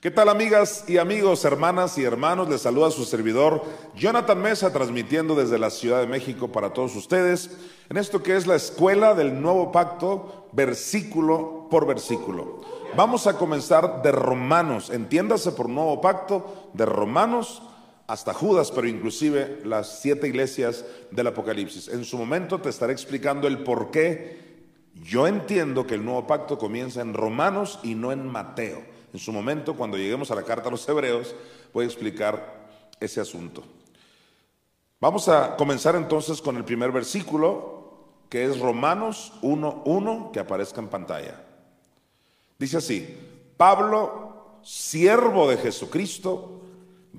¿Qué tal amigas y amigos, hermanas y hermanos? Les saluda su servidor Jonathan Mesa transmitiendo desde la Ciudad de México para todos ustedes en esto que es la escuela del nuevo pacto versículo por versículo. Vamos a comenzar de Romanos, entiéndase por nuevo pacto, de Romanos hasta Judas, pero inclusive las siete iglesias del Apocalipsis. En su momento te estaré explicando el por qué yo entiendo que el nuevo pacto comienza en Romanos y no en Mateo. En su momento, cuando lleguemos a la carta a los hebreos, voy a explicar ese asunto. Vamos a comenzar entonces con el primer versículo, que es Romanos 1.1, que aparezca en pantalla. Dice así, Pablo, siervo de Jesucristo,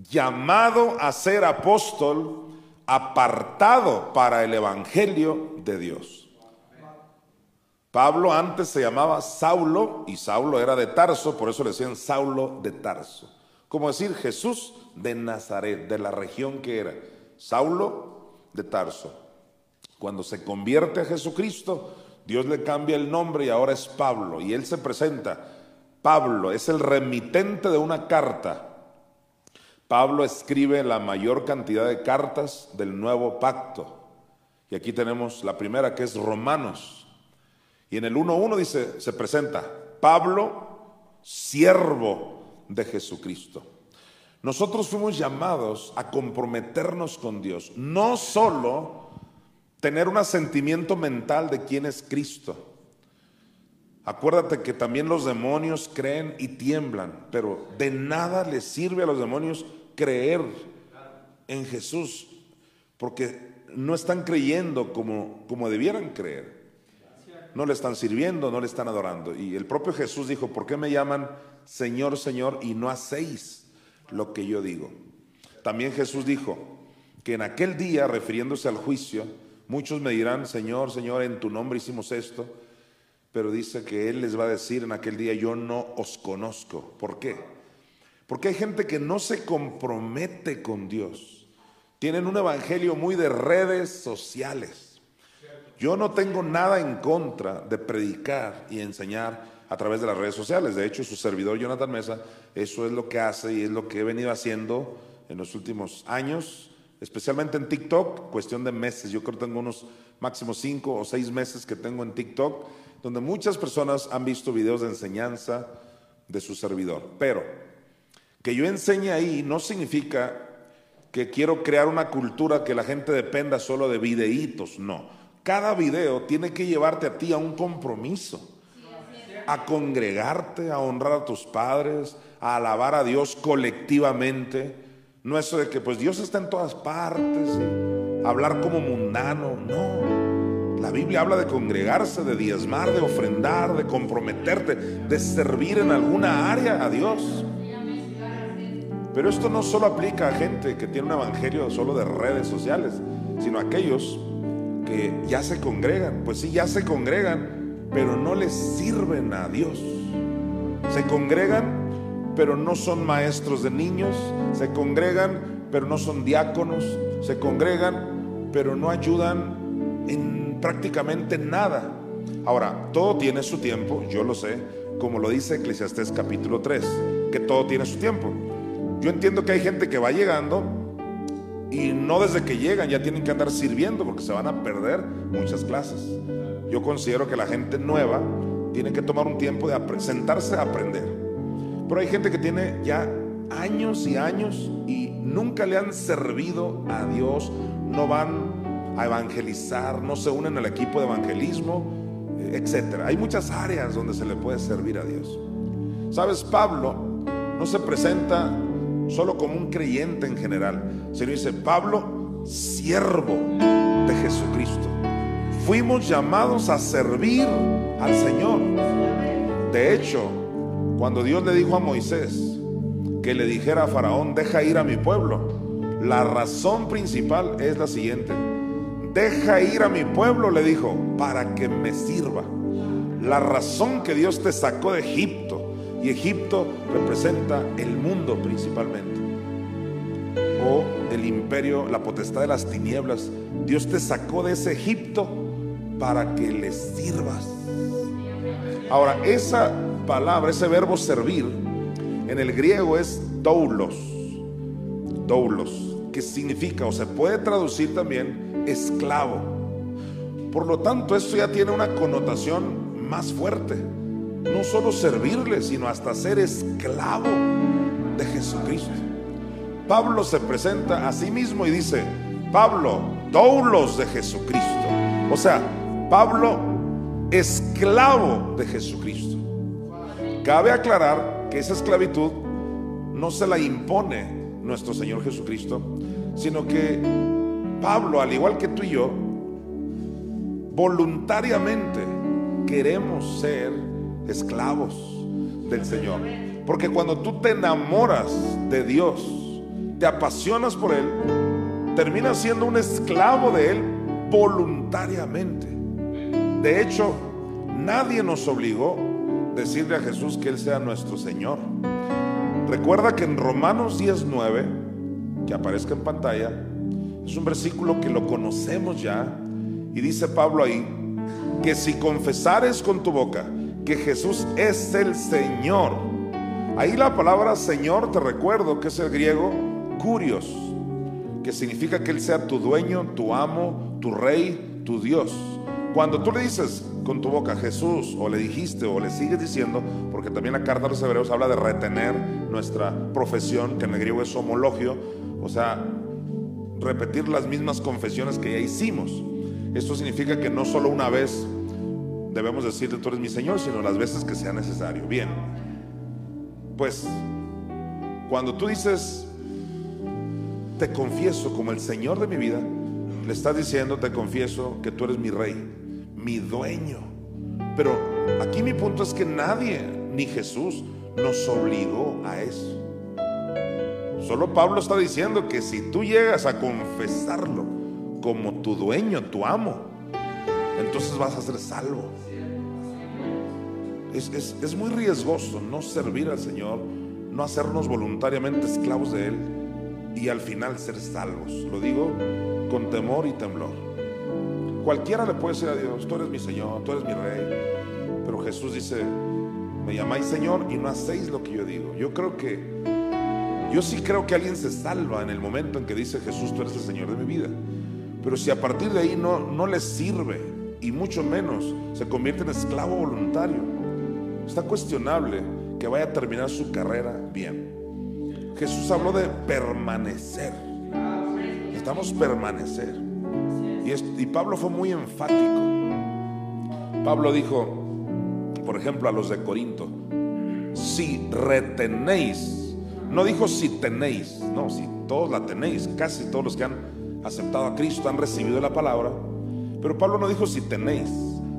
llamado a ser apóstol, apartado para el Evangelio de Dios. Pablo antes se llamaba Saulo y Saulo era de Tarso, por eso le decían Saulo de Tarso. Como decir Jesús de Nazaret, de la región que era. Saulo de Tarso. Cuando se convierte a Jesucristo, Dios le cambia el nombre y ahora es Pablo. Y él se presenta. Pablo es el remitente de una carta. Pablo escribe la mayor cantidad de cartas del nuevo pacto. Y aquí tenemos la primera que es Romanos. Y en el 1.1 dice, se presenta Pablo, siervo de Jesucristo. Nosotros fuimos llamados a comprometernos con Dios, no solo tener un asentimiento mental de quién es Cristo. Acuérdate que también los demonios creen y tiemblan, pero de nada les sirve a los demonios creer en Jesús, porque no están creyendo como, como debieran creer no le están sirviendo, no le están adorando. Y el propio Jesús dijo, ¿por qué me llaman Señor, Señor y no hacéis lo que yo digo? También Jesús dijo que en aquel día, refiriéndose al juicio, muchos me dirán, Señor, Señor, en tu nombre hicimos esto, pero dice que Él les va a decir en aquel día, yo no os conozco. ¿Por qué? Porque hay gente que no se compromete con Dios. Tienen un evangelio muy de redes sociales yo no tengo nada en contra de predicar y enseñar a través de las redes sociales. De hecho, su servidor Jonathan Mesa, eso es lo que hace y es lo que he venido haciendo en los últimos años, especialmente en TikTok, cuestión de meses. Yo creo que tengo unos máximos cinco o seis meses que tengo en TikTok, donde muchas personas han visto videos de enseñanza de su servidor. Pero que yo enseñe ahí no significa que quiero crear una cultura que la gente dependa solo de videitos, no. Cada video tiene que llevarte a ti a un compromiso, a congregarte, a honrar a tus padres, a alabar a Dios colectivamente. No eso de que pues Dios está en todas partes y hablar como mundano, no. La Biblia habla de congregarse, de diezmar, de ofrendar, de comprometerte, de servir en alguna área a Dios. Pero esto no solo aplica a gente que tiene un evangelio solo de redes sociales, sino a aquellos ya se congregan. Pues sí, ya se congregan, pero no les sirven a Dios. Se congregan, pero no son maestros de niños. Se congregan, pero no son diáconos. Se congregan, pero no ayudan en prácticamente nada. Ahora, todo tiene su tiempo, yo lo sé, como lo dice Eclesiastés capítulo 3, que todo tiene su tiempo. Yo entiendo que hay gente que va llegando y no desde que llegan ya tienen que andar sirviendo porque se van a perder muchas clases. Yo considero que la gente nueva tiene que tomar un tiempo de sentarse a aprender. Pero hay gente que tiene ya años y años y nunca le han servido a Dios, no van a evangelizar, no se unen al equipo de evangelismo, eh, etc. Hay muchas áreas donde se le puede servir a Dios. Sabes, Pablo no se presenta solo como un creyente en general, sino dice Pablo, siervo de Jesucristo. Fuimos llamados a servir al Señor. De hecho, Cuando Dios le dijo a Moisés que le dijera a Faraón, deja ir a mi pueblo, la razón principal es la siguiente. Deja ir a mi pueblo, le dijo, para que me sirva. La razón que Dios te sacó de Egipto, y Egipto representa el mundo principalmente, o el imperio, la potestad de las tinieblas. Dios te sacó de ese Egipto para que le sirvas. Ahora, esa palabra, ese verbo servir, en el griego es doulos. Doulos que significa o se puede traducir también esclavo. Por lo tanto, esto ya tiene una connotación más fuerte. No solo servirle, sino hasta ser esclavo de Jesucristo. Pablo se presenta a sí mismo y dice, Pablo, doulos de Jesucristo. O sea, Pablo, esclavo de Jesucristo. Cabe aclarar que esa esclavitud no se la impone nuestro Señor Jesucristo, sino que Pablo, al igual que tú y yo, voluntariamente queremos ser esclavos del Señor. Porque cuando tú te enamoras de Dios, te apasionas por Él, terminas siendo un esclavo de Él voluntariamente. De hecho, nadie nos obligó a decirle a Jesús que Él sea nuestro Señor. Recuerda que en Romanos 19, que aparezca en pantalla, es un versículo que lo conocemos ya, y dice Pablo ahí, que si confesares con tu boca que Jesús es el Señor, ahí la palabra Señor te recuerdo que es el griego curios, que significa que Él sea tu dueño, tu amo, tu rey, tu Dios. Cuando tú le dices con tu boca Jesús o le dijiste o le sigues diciendo, porque también la carta de los hebreos habla de retener nuestra profesión, que en el griego es homologio, o sea, repetir las mismas confesiones que ya hicimos. Esto significa que no solo una vez debemos decirle tú eres mi Señor, sino las veces que sea necesario. Bien, pues cuando tú dices, te confieso como el Señor de mi vida, le estás diciendo, te confieso que tú eres mi rey mi dueño. Pero aquí mi punto es que nadie, ni Jesús, nos obligó a eso. Solo Pablo está diciendo que si tú llegas a confesarlo como tu dueño, tu amo, entonces vas a ser salvo. Es, es, muy riesgoso no servir al Señor, no hacernos voluntariamente esclavos de Él y al final ser salvos. Lo digo con temor y temblor. Cualquiera le puede decir a Dios, tú eres mi Señor, tú eres mi Rey. Pero Jesús dice, me llamáis Señor y no hacéis lo que yo digo. Yo creo que, yo sí creo que alguien se salva en el momento en que dice Jesús, tú eres el Señor de mi vida. Pero si a partir de ahí no, no le sirve y mucho menos se convierte en esclavo voluntario, está cuestionable que vaya a terminar su carrera bien. Jesús habló de permanecer. Necesitamos permanecer. Y, Pablo fue muy enfático. Pablo dijo, por ejemplo, a los de Corinto, si retenéis, no dijo si tenéis, no, si todos la tenéis, casi todos los que han aceptado a Cristo han recibido la palabra, pero Pablo no dijo si tenéis,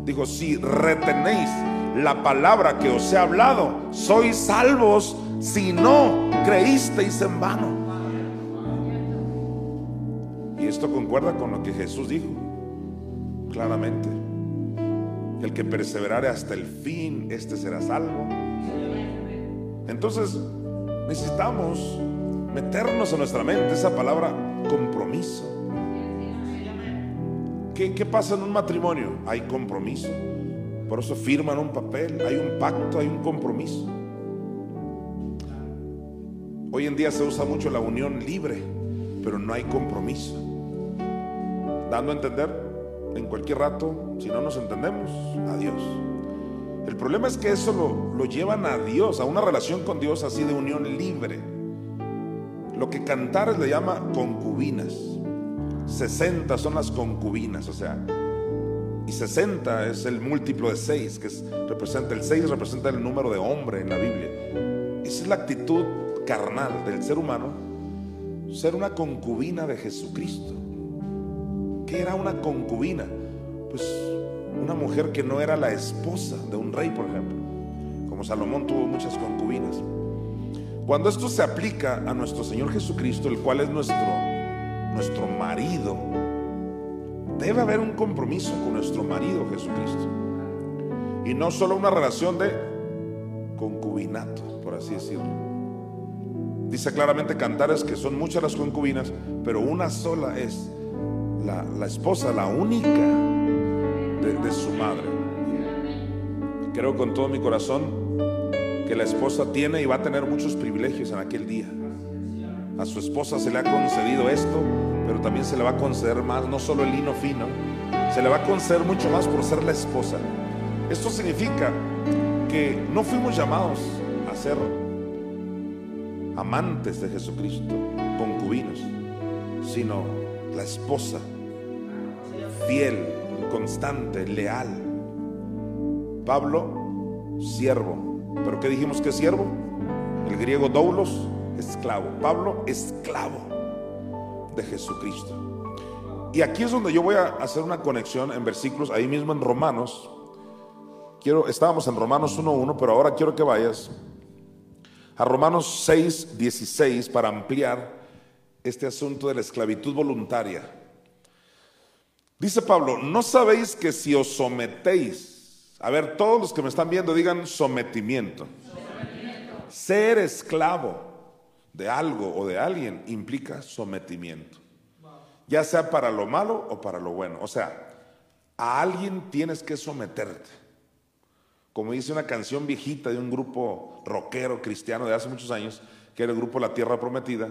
dijo si retenéis la palabra que os he hablado, sois salvos si no creísteis en vano. Esto concuerda con lo que Jesús dijo claramente. El que perseverare hasta el fin, este será salvo. Entonces, necesitamos meternos en nuestra mente esa palabra compromiso. ¿Qué, ¿Qué, pasa en un matrimonio? Hay compromiso. Por eso firman un papel, hay un pacto, hay un compromiso. Hoy en día se usa mucho la unión libre, pero no hay compromiso dando a entender en cualquier rato, si no nos entendemos, adiós. El problema es que eso lo, lo llevan a Dios, a una relación con Dios así de unión libre. Lo que Cantares le llama concubinas. 60 son las concubinas, o sea, y 60 es el múltiplo de 6, que representa el 6 representa el número de hombre en la Biblia. Esa es la actitud carnal del ser humano, ser una concubina de Jesucristo era una concubina? Pues una mujer que no era la esposa de un rey, por ejemplo. Como Salomón tuvo muchas concubinas. Cuando esto se aplica a nuestro Señor Jesucristo, el cual es nuestro, nuestro marido, debe haber un compromiso con nuestro marido Jesucristo. Y no solo una relación de concubinato, por así decirlo. Dice claramente Cantares que son muchas las concubinas, pero una sola es la, esposa, la única de, de su madre. Creo con todo mi corazón que la esposa tiene y va a tener muchos privilegios en aquel día. A su esposa se le ha concedido esto, pero también se le va a conceder más, no solo el lino fino, se le va a conceder mucho más por ser la esposa. Esto significa que no fuimos llamados a ser amantes de Jesucristo, concubinos, sino la esposa, fiel, constante, leal. Pablo, siervo. ¿Pero qué dijimos que siervo? El griego doulos, esclavo. Pablo, esclavo de Jesucristo. Y aquí es donde yo voy a hacer una conexión en versículos, ahí mismo en Romanos. Quiero, estábamos en Romanos 1.1, pero ahora quiero que vayas a Romanos 6, 16 para ampliar este asunto de la esclavitud voluntaria. Dice Pablo, ¿no sabéis que si os sometéis, a ver, todos los que me están viendo digan sometimiento. Ser esclavo de algo o de alguien implica sometimiento, ya sea para lo malo o para lo bueno. O sea, a alguien tienes que someterte. Como dice una canción viejita de un grupo rockero cristiano de hace muchos años, que era el grupo La Tierra Prometida,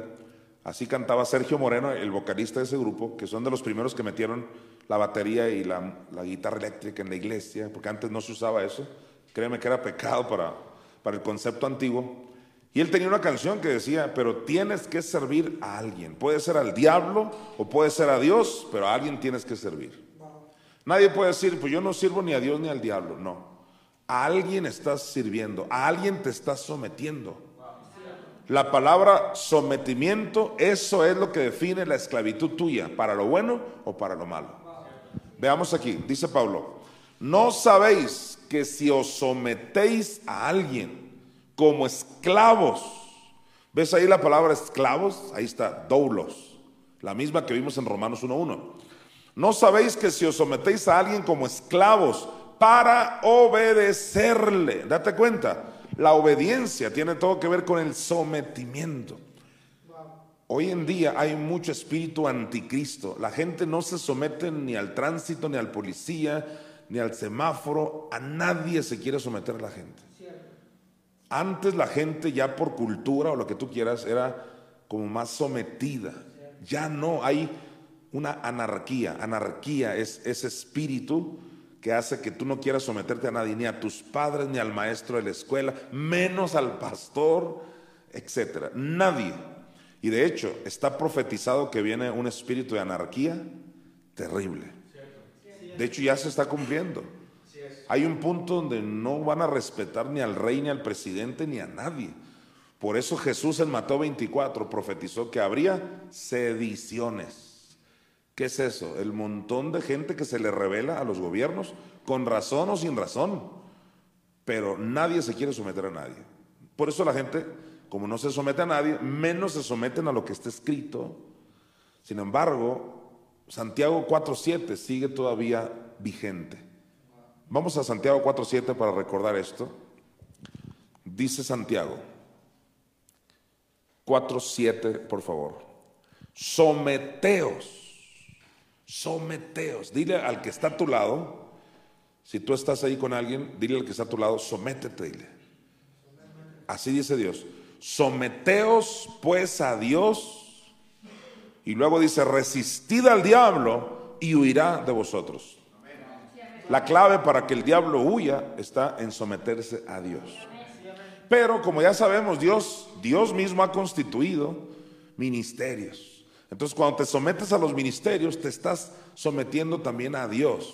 Así cantaba Sergio Moreno, el vocalista de ese grupo, que son de los primeros que metieron la batería y la, guitarra eléctrica en la iglesia, porque antes no se usaba eso. Créeme que era pecado para, para el concepto antiguo. Y él tenía una canción que decía, pero tienes que servir a alguien. Puede ser al diablo o puede ser a Dios, pero a alguien tienes que servir. Nadie puede decir, pues yo no sirvo ni a Dios ni al diablo. No. A alguien estás sirviendo, a alguien te estás sometiendo. La palabra sometimiento, eso es lo que define la esclavitud tuya, para lo bueno o para lo malo. Veamos aquí, dice Pablo, no sabéis que si os sometéis a alguien como esclavos, ¿ves ahí la palabra esclavos? Ahí está, doulos, la misma que vimos en Romanos 1.1. No sabéis que si os sometéis a alguien como esclavos para obedecerle, date cuenta, la obediencia tiene todo que ver con el sometimiento. Hoy en día hay mucho espíritu anticristo. La gente no se somete ni al tránsito, ni al policía, ni al semáforo. A nadie se quiere someter la gente. Antes la gente ya por cultura o lo que tú quieras era como más sometida. Ya no, hay una anarquía. Anarquía es ese espíritu que hace que tú no quieras someterte a nadie, ni a tus padres, ni al maestro de la escuela, menos al pastor, etcétera. Nadie. Y de hecho, está profetizado que viene un espíritu de anarquía terrible. De hecho, ya se está cumpliendo. Hay un punto donde no van a respetar ni al rey, ni al presidente, ni a nadie. Por eso Jesús en Mateo 24 profetizó que habría sediciones. ¿Qué es eso? El montón de gente que se le revela a los gobiernos, con razón o sin razón. Pero nadie se quiere someter a nadie. Por eso la gente, como no se somete a nadie, menos se someten a lo que está escrito. Sin embargo, Santiago 4.7 sigue todavía vigente. Vamos a Santiago 4.7 para recordar esto. Dice Santiago 4.7, por favor. Someteos someteos. Dile al que está a tu lado, si tú estás ahí con alguien, dile al que está a tu lado, sométete, dile. Así dice Dios. Someteos pues a Dios. Y luego dice, resistid al diablo y huirá de vosotros. La clave para que el diablo huya está en someterse a Dios. Pero como ya sabemos, Dios, Dios mismo ha constituido ministerios. Entonces, cuando te sometes a los ministerios, te estás sometiendo también a Dios.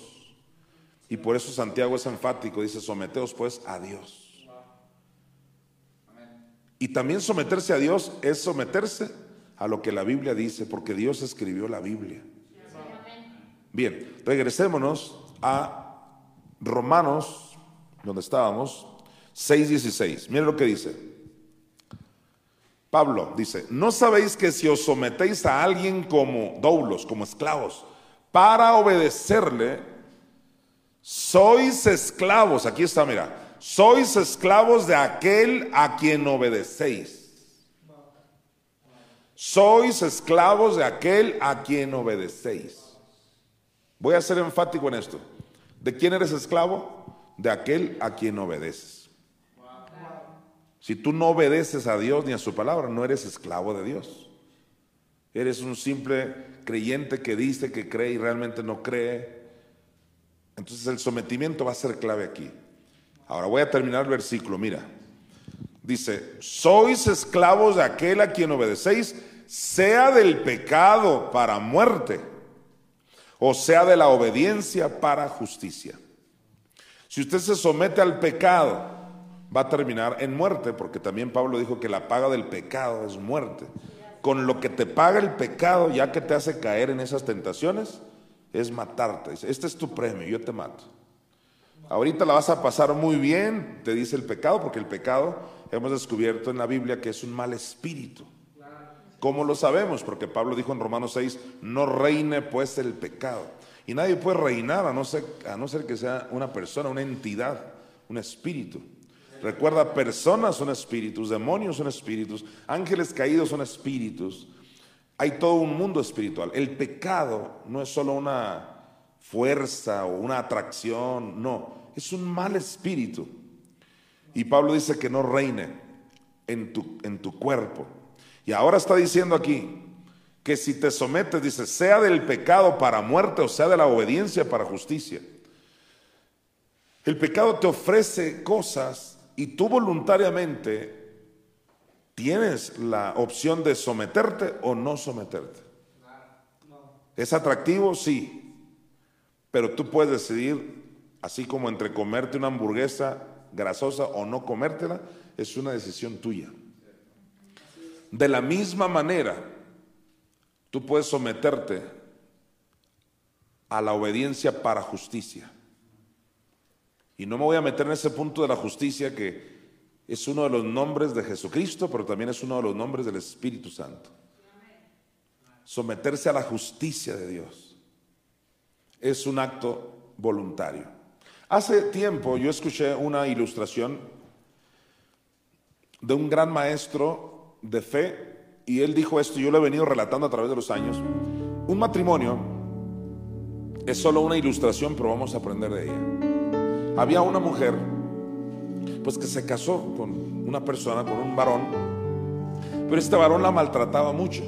Y por eso Santiago es enfático, dice, someteos pues a Dios. Y también someterse a Dios es someterse a lo que la Biblia dice, porque Dios escribió la Biblia. Bien, regresémonos a Romanos, donde estábamos. 6:16. Mire lo que dice. Pablo dice, ¿no sabéis que si os sometéis a alguien como doulos, como esclavos, para obedecerle, sois esclavos? Aquí está, mira, sois esclavos de aquel a quien obedecéis. Sois esclavos de aquel a quien obedecéis. Voy a ser enfático en esto. ¿De quién eres esclavo? De aquel a quien obedeces. Si tú no obedeces a Dios ni a su palabra, no eres esclavo de Dios. Eres un simple creyente que dice que cree y realmente no cree. Entonces el sometimiento va a ser clave aquí. Ahora voy a terminar el versículo, mira. Dice, sois esclavos de aquel a quien obedecéis, sea del pecado para muerte, o sea de la obediencia para justicia. Si usted se somete al pecado, va a terminar en muerte, porque también Pablo dijo que la paga del pecado es muerte. Con lo que te paga el pecado, ya que te hace caer en esas tentaciones, es matarte. Dice, este es tu premio, yo te mato. Ahorita la vas a pasar muy bien, te dice el pecado, porque el pecado hemos descubierto en la Biblia que es un mal espíritu. ¿Cómo lo sabemos? Porque Pablo dijo en Romanos 6, no reine pues el pecado. Y nadie puede reinar a no ser, a no ser que sea una persona, una entidad, un espíritu. Recuerda, personas son espíritus, demonios son espíritus, ángeles caídos son espíritus. Hay todo un mundo espiritual. El pecado no es solo una fuerza o una atracción, no, es un mal espíritu. Y Pablo dice que no reine en tu, en tu cuerpo. Y ahora está diciendo aquí que si te sometes, dice, sea del pecado para muerte o sea de la obediencia para justicia. El pecado te ofrece cosas y tú voluntariamente tienes la opción de someterte o no someterte. ¿Es atractivo? Sí. Pero tú puedes decidir, así como entre comerte una hamburguesa grasosa o no comértela, es una decisión tuya. De la misma manera, tú puedes someterte a la obediencia para justicia. Y no me voy a meter en ese punto de la justicia que es uno de los nombres de Jesucristo, pero también es uno de los nombres del Espíritu Santo. Someterse a la justicia de Dios es un acto voluntario. Hace tiempo yo escuché una ilustración de un gran maestro de fe y él dijo esto, yo lo he venido relatando a través de los años. Un matrimonio es solo una ilustración, pero vamos a aprender de ella. Había una mujer, pues que se casó con una persona, con un varón, pero este varón la maltrataba mucho.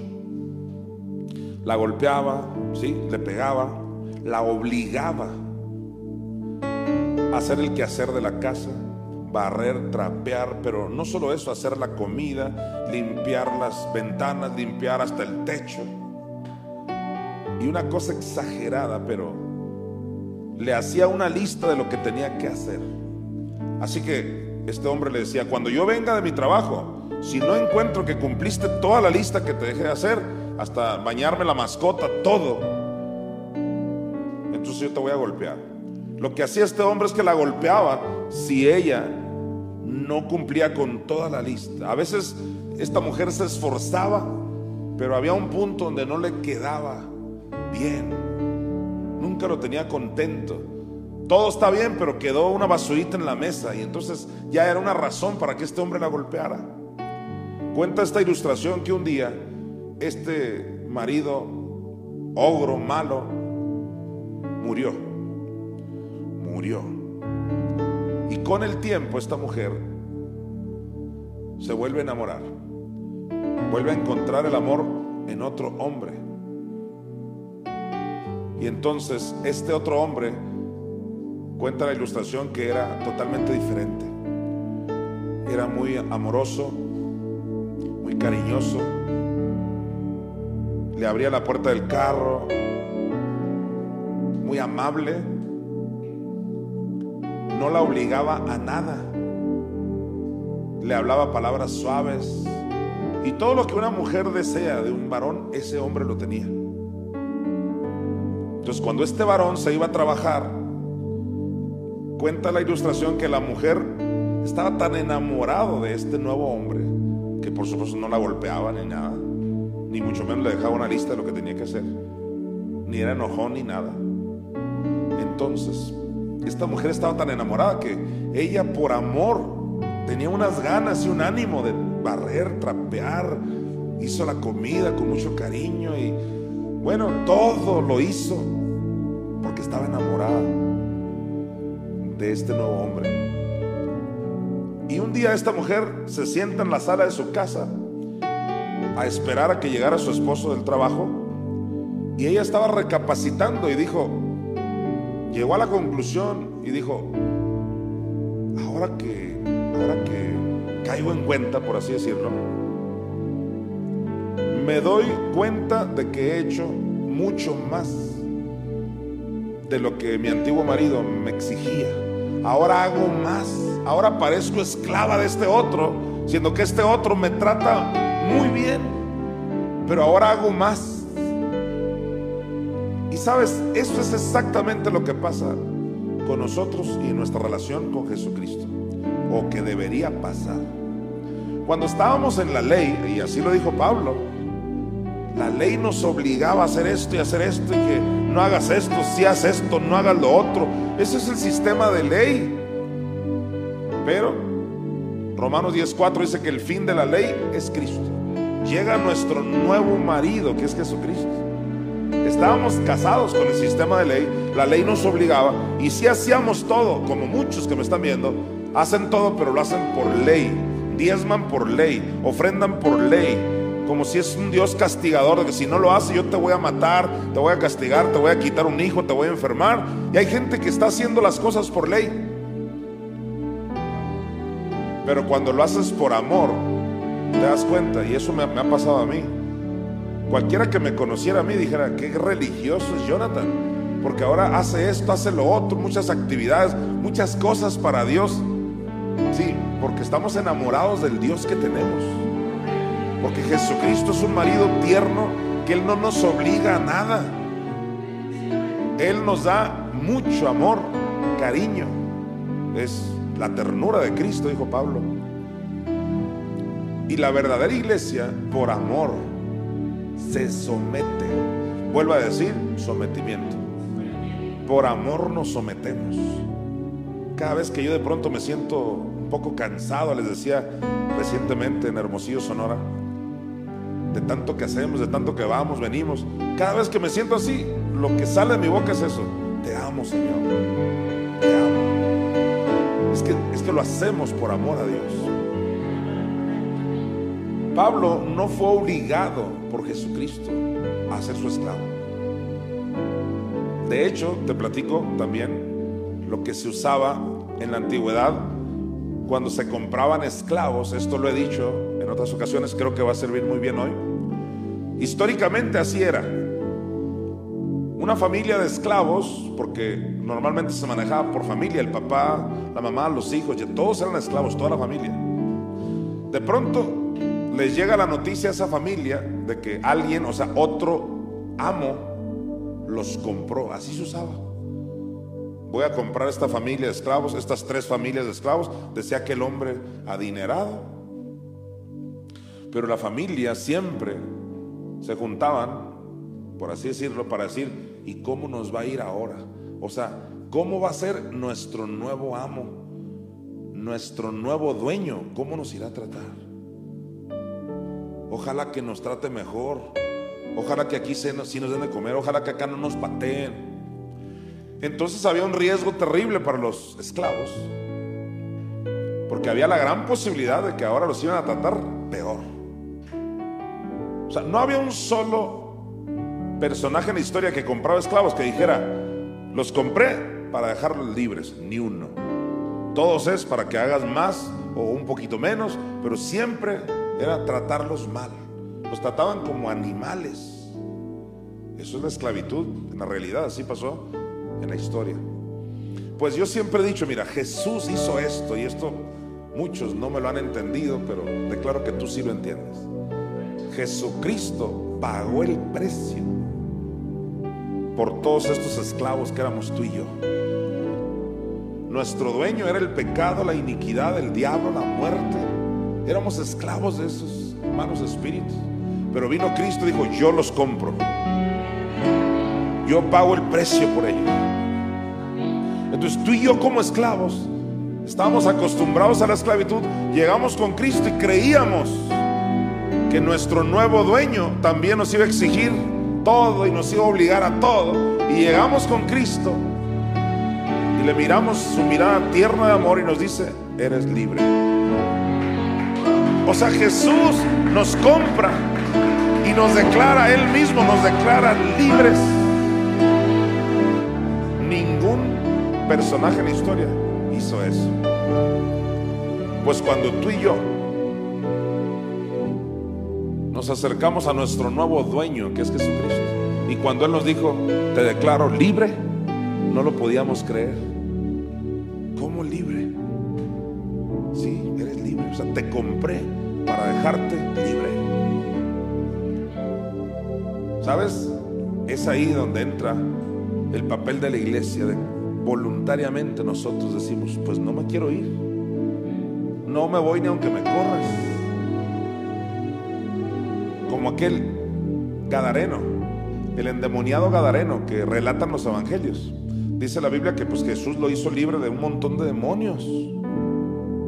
La golpeaba, ¿sí? le pegaba, la obligaba hacer el quehacer de la casa, barrer, trapear, pero no solo eso, hacer la comida, limpiar las ventanas, limpiar hasta el techo. Y una cosa exagerada, pero le hacía una lista de lo que tenía que hacer. Así que este hombre le decía, cuando yo venga de mi trabajo, si no encuentro que cumpliste toda la lista que te dejé de hacer, hasta bañarme la mascota, todo, entonces yo te voy a golpear. Lo que hacía este hombre es que la golpeaba si ella no cumplía con toda la lista. A veces esta mujer se esforzaba, pero había un punto donde no le quedaba bien. Nunca lo tenía contento. Todo está bien, pero quedó una basurita en la mesa y entonces ya era una razón para que este hombre la golpeara. Cuenta esta ilustración que un día este marido ogro malo murió murió. Y con el tiempo esta mujer se vuelve a enamorar, vuelve a encontrar el amor en otro hombre. Y entonces este otro hombre cuenta la ilustración que era totalmente diferente. Era muy amoroso, muy cariñoso. Le abría la puerta del carro, muy amable no la obligaba a nada. Le hablaba palabras suaves. Y todo lo que una mujer desea de un varón, ese hombre lo tenía. Entonces cuando este varón se iba a trabajar, cuenta la ilustración que la mujer estaba tan enamorado de este nuevo hombre que por supuesto no la golpeaba ni nada, ni mucho menos le dejaba una lista de lo que tenía que hacer, ni era enojón ni nada. Entonces, esta mujer estaba tan enamorada que ella por amor tenía unas ganas y un ánimo de barrer, trapear, hizo la comida con mucho cariño y bueno, todo lo hizo porque estaba enamorada de este nuevo hombre. Y un día esta mujer se sienta en la sala de su casa a esperar a que llegara su esposo del trabajo y ella estaba recapacitando y dijo, llegó a la conclusión y dijo, ahora que, ahora que caigo en cuenta, por así decirlo, me doy cuenta de que he hecho mucho más de lo que mi antiguo marido me exigía. Ahora hago más, ahora parezco esclava de este otro, siendo que este otro me trata muy bien, pero ahora hago más. Sabes, eso es exactamente lo que pasa con nosotros y nuestra relación con Jesucristo, o que debería pasar. Cuando estábamos en la ley, y así lo dijo Pablo, la ley nos obligaba a hacer esto y hacer esto y que no hagas esto, si haces esto, no hagas lo otro. Ese es el sistema de ley. Pero Romanos 10:4 dice que el fin de la ley es Cristo. Llega nuestro nuevo marido, que es Jesucristo. Estábamos casados con el sistema de ley, la ley nos obligaba y si hacíamos todo, como muchos que me están viendo, hacen todo pero lo hacen por ley, diezman por ley, ofrendan por ley, como si es un Dios castigador, de que si no lo hace yo te voy a matar, te voy a castigar, te voy a quitar un hijo, te voy a enfermar. Y hay gente que está haciendo las cosas por ley. Pero cuando lo haces por amor, te das cuenta, y eso me, me ha pasado a mí. Cualquiera que me conociera a mí dijera, qué religioso es Jonathan, porque ahora hace esto, hace lo otro, muchas actividades, muchas cosas para Dios. Sí, porque estamos enamorados del Dios que tenemos. Porque Jesucristo es un marido tierno que Él no nos obliga a nada. Él nos da mucho amor, cariño. Es la ternura de Cristo, dijo Pablo. Y la verdadera iglesia, por amor, se somete. Vuelvo a decir, sometimiento. Por amor nos sometemos. Cada vez que yo de pronto me siento un poco cansado, les decía recientemente en Hermosillo, Sonora, de tanto que hacemos, de tanto que vamos, venimos. Cada vez que me siento así, lo que sale de mi boca es eso. Te amo, Señor. Te amo. Es que, es que lo hacemos por amor a Dios. Pablo no fue obligado por Jesucristo a ser su esclavo. De hecho, te platico también lo que se usaba en la antigüedad cuando se compraban esclavos. Esto lo he dicho en otras ocasiones, creo que va a servir muy bien hoy. Históricamente así era. Una familia de esclavos, porque normalmente se manejaba por familia, el papá, la mamá, los hijos, todos eran esclavos, toda la familia. De pronto les llega la noticia a esa familia de que alguien, o sea, otro amo, los compró. Así se usaba. Voy a comprar esta familia de esclavos, estas tres familias de esclavos, decía aquel hombre adinerado. Pero la familia siempre se juntaban, por así decirlo, para decir, ¿y cómo nos va a ir ahora? O sea, ¿cómo va a ser nuestro nuevo amo? Nuestro nuevo dueño, ¿cómo nos irá a tratar? Ojalá que nos trate mejor. Ojalá que aquí sí nos den de comer. Ojalá que acá no nos pateen. Entonces había un riesgo terrible para los esclavos. Porque había la gran posibilidad de que ahora los iban a tratar peor. O sea, no había un solo personaje en la historia que compraba esclavos que dijera, los compré para dejarlos libres. Ni uno. Todos es para que hagas más o un poquito menos, pero siempre era tratarlos mal. Los trataban como animales. Eso es la esclavitud, en la realidad, así pasó en la historia. Pues yo siempre he dicho, mira, Jesús hizo esto y esto muchos no me lo han entendido, pero declaro que tú sí lo entiendes. Jesucristo pagó el precio por todos estos esclavos que éramos tú y yo. Nuestro dueño era el pecado, la iniquidad, el diablo, la muerte. Éramos esclavos de esos malos espíritus. Pero vino Cristo y dijo, yo los compro. Yo pago el precio por ellos. Entonces tú y yo como esclavos estábamos acostumbrados a la esclavitud, llegamos con Cristo y creíamos que nuestro nuevo dueño también nos iba a exigir todo y nos iba a obligar a todo. Y llegamos con Cristo y le miramos su mirada tierna de amor y nos dice, eres libre. O sea, Jesús nos compra y nos declara, Él mismo nos declara libres. Ningún personaje en la historia hizo eso. Pues cuando tú y yo nos acercamos a nuestro nuevo dueño, que es Jesucristo, y cuando Él nos dijo, te declaro libre, no lo podíamos creer. ¿Cómo libre? Sí, eres libre. O sea, te compré dejarte libre. ¿Sabes? Es ahí donde entra el papel de la iglesia. De voluntariamente nosotros decimos, pues no me quiero ir. No me voy ni aunque me corras. Como aquel Gadareno, el endemoniado Gadareno que relatan los evangelios. Dice la Biblia que pues Jesús lo hizo libre de un montón de demonios.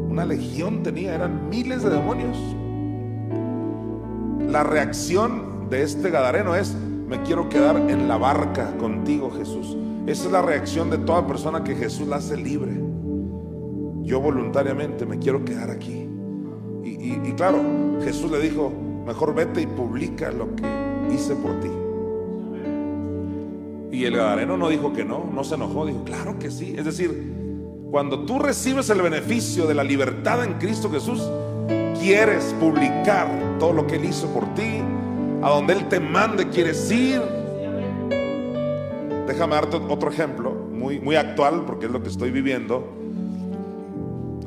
Una legión tenía, eran miles de demonios. La reacción de este Gadareno es, me quiero quedar en la barca contigo Jesús. Esa es la reacción de toda persona que Jesús la hace libre. Yo voluntariamente me quiero quedar aquí. Y, claro, Jesús le dijo, mejor vete y publica lo que hice por ti. Y el Gadareno no dijo que no, no se enojó, dijo, claro que sí. Es decir, cuando tú recibes el beneficio de la libertad en Cristo Jesús, quieres publicar todo lo que Él hizo por ti, a donde Él te mande, quieres ir. Déjame darte otro ejemplo, muy, muy actual, porque es lo que estoy viviendo.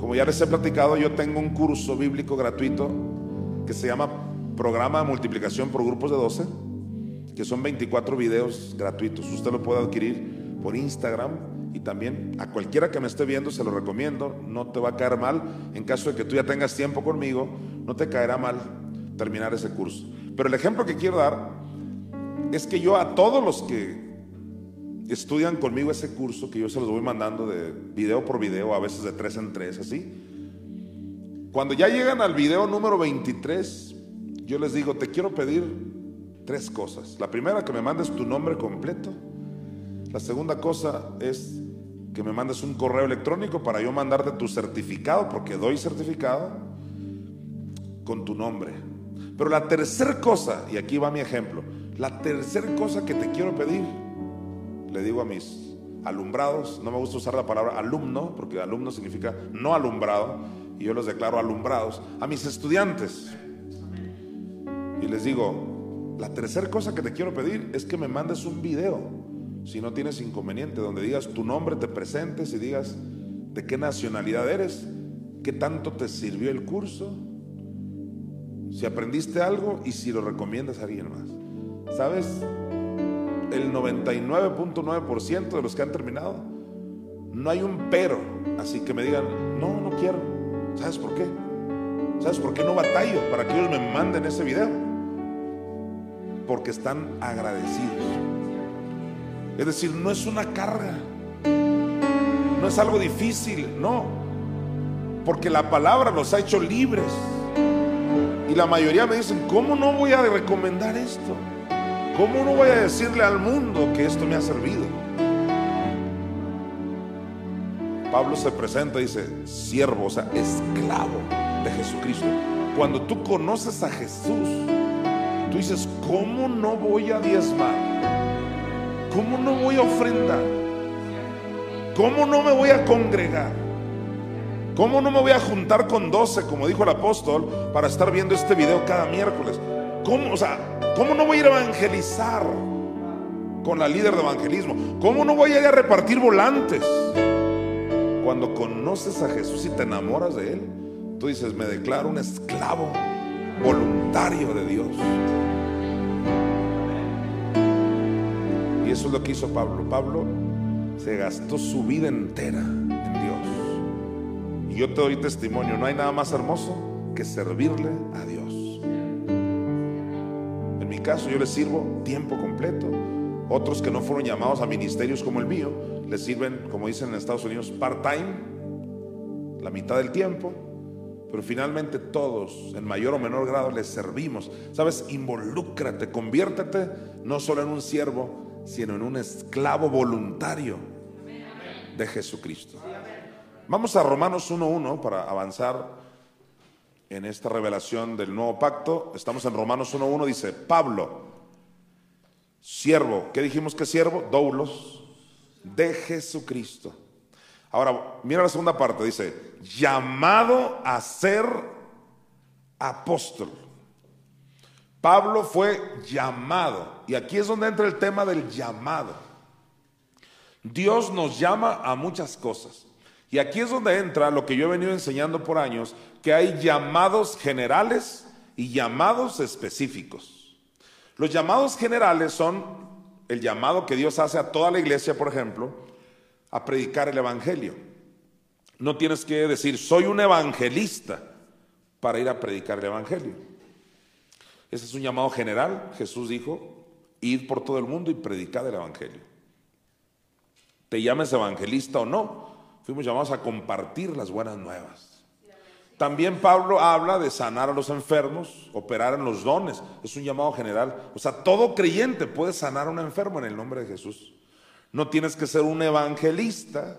Como ya les he platicado, yo tengo un curso bíblico gratuito que se llama Programa de Multiplicación por Grupos de 12, que son 24 videos gratuitos. Usted lo puede adquirir por Instagram y también a cualquiera que me esté viendo se lo recomiendo. No te va a caer mal. En caso de que tú ya tengas tiempo conmigo, no te caerá mal terminar ese curso. Pero el ejemplo que quiero dar es que yo a todos los que estudian conmigo ese curso, que yo se los voy mandando de video por video, a veces de tres en tres, así. Cuando ya llegan al video número 23, yo les digo, te quiero pedir tres cosas. La primera, que me mandes tu nombre completo. La segunda cosa es que me mandes un correo electrónico para yo mandarte tu certificado, porque doy certificado con tu nombre. Pero la tercera cosa, y aquí va mi ejemplo, la tercera cosa que te quiero pedir, le digo a mis alumbrados, no me gusta usar la palabra alumno, porque alumno significa no alumbrado, y yo los declaro alumbrados, a mis estudiantes. Y les digo, la tercera cosa que te quiero pedir es que me mandes un video, si no tienes inconveniente, donde digas tu nombre, te presentes y digas de qué nacionalidad eres, qué tanto te sirvió el curso, si aprendiste algo y si lo recomiendas a alguien más. ¿Sabes? El 99.9% de los que han terminado, no hay un pero, así que me digan, no, no quiero. ¿Sabes por qué? ¿Sabes por qué no batallo para que ellos me manden ese video? Porque están agradecidos. Es decir, no es una carga, no es algo difícil, no. Porque la palabra los ha hecho libres. Y la mayoría me dicen, ¿cómo no voy a recomendar esto? ¿Cómo no voy a decirle al mundo que esto me ha servido? Pablo se presenta y dice, siervo, o sea, esclavo de Jesucristo. Cuando tú conoces a Jesús, tú dices, ¿cómo no voy a diezmar? ¿Cómo no voy a ofrendar? ¿Cómo no me voy a congregar? ¿Cómo no me voy a juntar con 12, como dijo el apóstol, para estar viendo este video cada miércoles? ¿Cómo, o sea, ¿cómo no voy a ir a evangelizar con la líder de evangelismo? ¿Cómo no voy a ir a repartir volantes? Cuando conoces a Jesús y te enamoras de Él, tú dices, me declaro un esclavo voluntario de Dios. Eso es lo que hizo Pablo. Pablo se gastó su vida entera en Dios. Y yo te doy testimonio, no hay nada más hermoso que servirle a Dios. En mi caso yo le sirvo tiempo completo. Otros que no fueron llamados a ministerios como el mío, les sirven, como dicen en Estados Unidos, part-time, la mitad del tiempo. Pero finalmente todos, en mayor o menor grado, les servimos. Sabes, involúcrate, conviértete no solo en un siervo, sino en un esclavo voluntario de Jesucristo. Vamos a Romanos 1.1 para avanzar en esta revelación del nuevo pacto. Estamos en Romanos 1.1, dice Pablo, siervo, ¿qué dijimos que siervo? Doulos de Jesucristo. Ahora, mira la segunda parte, dice, llamado a ser apóstol. Pablo fue llamado, y aquí es donde entra el tema del llamado. Dios nos llama a muchas cosas. Y aquí es donde entra lo que yo he venido enseñando por años, que hay llamados generales y llamados específicos. Los llamados generales son el llamado que Dios hace a toda la iglesia, por ejemplo, a predicar el Evangelio. No tienes que decir, soy un evangelista para ir a predicar el Evangelio. Ese es un llamado general. Jesús dijo, id por todo el mundo y predicad el Evangelio te llames evangelista o no, fuimos llamados a compartir las buenas nuevas. También Pablo habla de sanar a los enfermos, operar en los dones, es un llamado general. O sea, todo creyente puede sanar a un enfermo en el nombre de Jesús. No tienes que ser un evangelista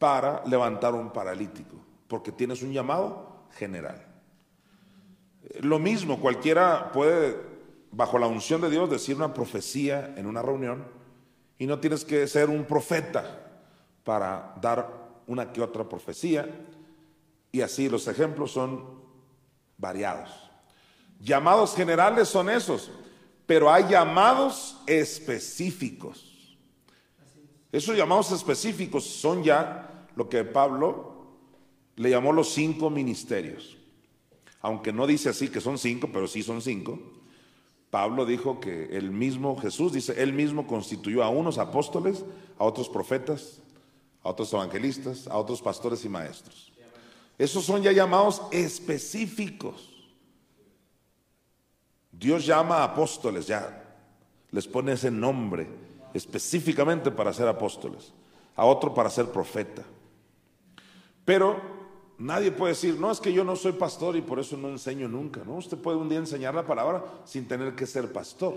para levantar un paralítico, porque tienes un llamado general. Lo mismo, cualquiera puede, bajo la unción de Dios, decir una profecía en una reunión y no tienes que ser un profeta para dar una que otra profecía. Y así los ejemplos son variados. Llamados generales son esos, pero hay llamados específicos. Esos llamados específicos son ya lo que Pablo le llamó los cinco ministerios. Aunque no dice así que son cinco, pero sí son cinco. Pablo dijo que el mismo Jesús, dice, él mismo constituyó a unos apóstoles, a otros profetas, a otros evangelistas, a otros pastores y maestros. Esos son ya llamados específicos. Dios llama a apóstoles, ya les pone ese nombre específicamente para ser apóstoles, a otro para ser profeta. Pero Nadie puede decir, no, es que yo no soy pastor y por eso no enseño nunca. No, usted puede un día enseñar la palabra sin tener que ser pastor.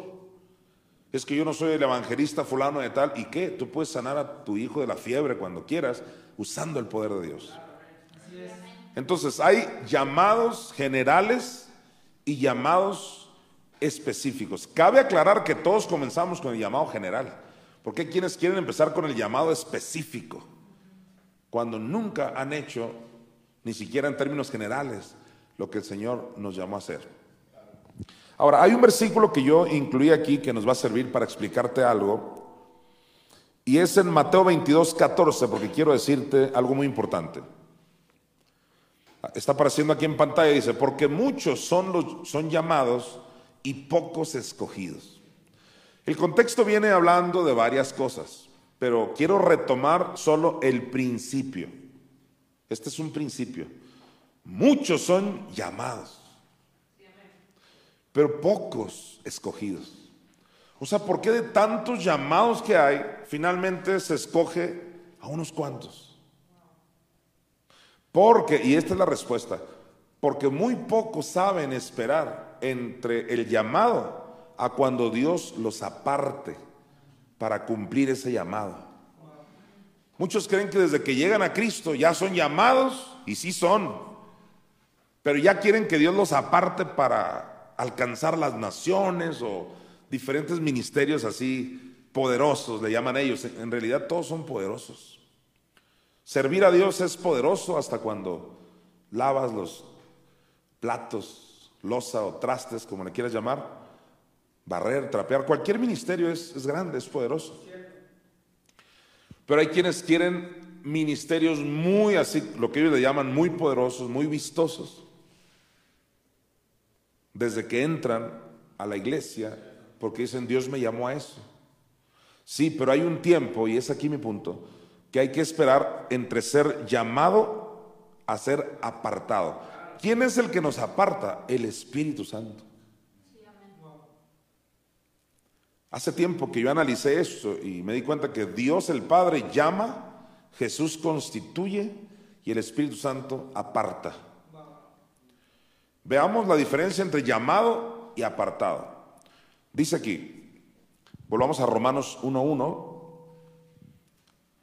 Es que yo no soy el evangelista fulano de tal. ¿Y qué? Tú puedes sanar a tu hijo de la fiebre cuando quieras usando el poder de Dios. Entonces, hay llamados generales y llamados específicos. Cabe aclarar que todos comenzamos con el llamado general. Porque hay quienes quieren empezar con el llamado específico, cuando nunca han hecho ni siquiera en términos generales, lo que el Señor nos llamó a hacer. Ahora, hay un versículo que yo incluí aquí que nos va a servir para explicarte algo, y es en Mateo 22, 14, porque quiero decirte algo muy importante. Está apareciendo aquí en pantalla, dice, porque muchos son, los, son llamados y pocos escogidos. El contexto viene hablando de varias cosas, pero quiero retomar solo el principio. Este es un principio. Muchos son llamados, pero pocos escogidos. O sea, ¿por qué de tantos llamados que hay, finalmente se escoge a unos cuantos? Porque, y esta es la respuesta, porque muy pocos saben esperar entre el llamado a cuando Dios los aparte para cumplir ese llamado. Muchos creen que desde que llegan a Cristo ya son llamados, y sí son, pero ya quieren que Dios los aparte para alcanzar las naciones o diferentes ministerios así poderosos, le llaman ellos. En realidad todos son poderosos. Servir a Dios es poderoso hasta cuando lavas los platos, losa o trastes, como le quieras llamar, barrer, trapear. Cualquier ministerio es, es grande, es poderoso. Pero hay quienes quieren ministerios muy así, lo que ellos le llaman muy poderosos, muy vistosos. Desde que entran a la iglesia, porque dicen, Dios me llamó a eso. Sí, pero hay un tiempo, y es aquí mi punto, que hay que esperar entre ser llamado a ser apartado. ¿Quién es el que nos aparta? El Espíritu Santo. Hace tiempo que yo analicé esto y me di cuenta que Dios el Padre llama, Jesús constituye y el Espíritu Santo aparta. Veamos la diferencia entre llamado y apartado. Dice aquí, volvamos a Romanos 1.1,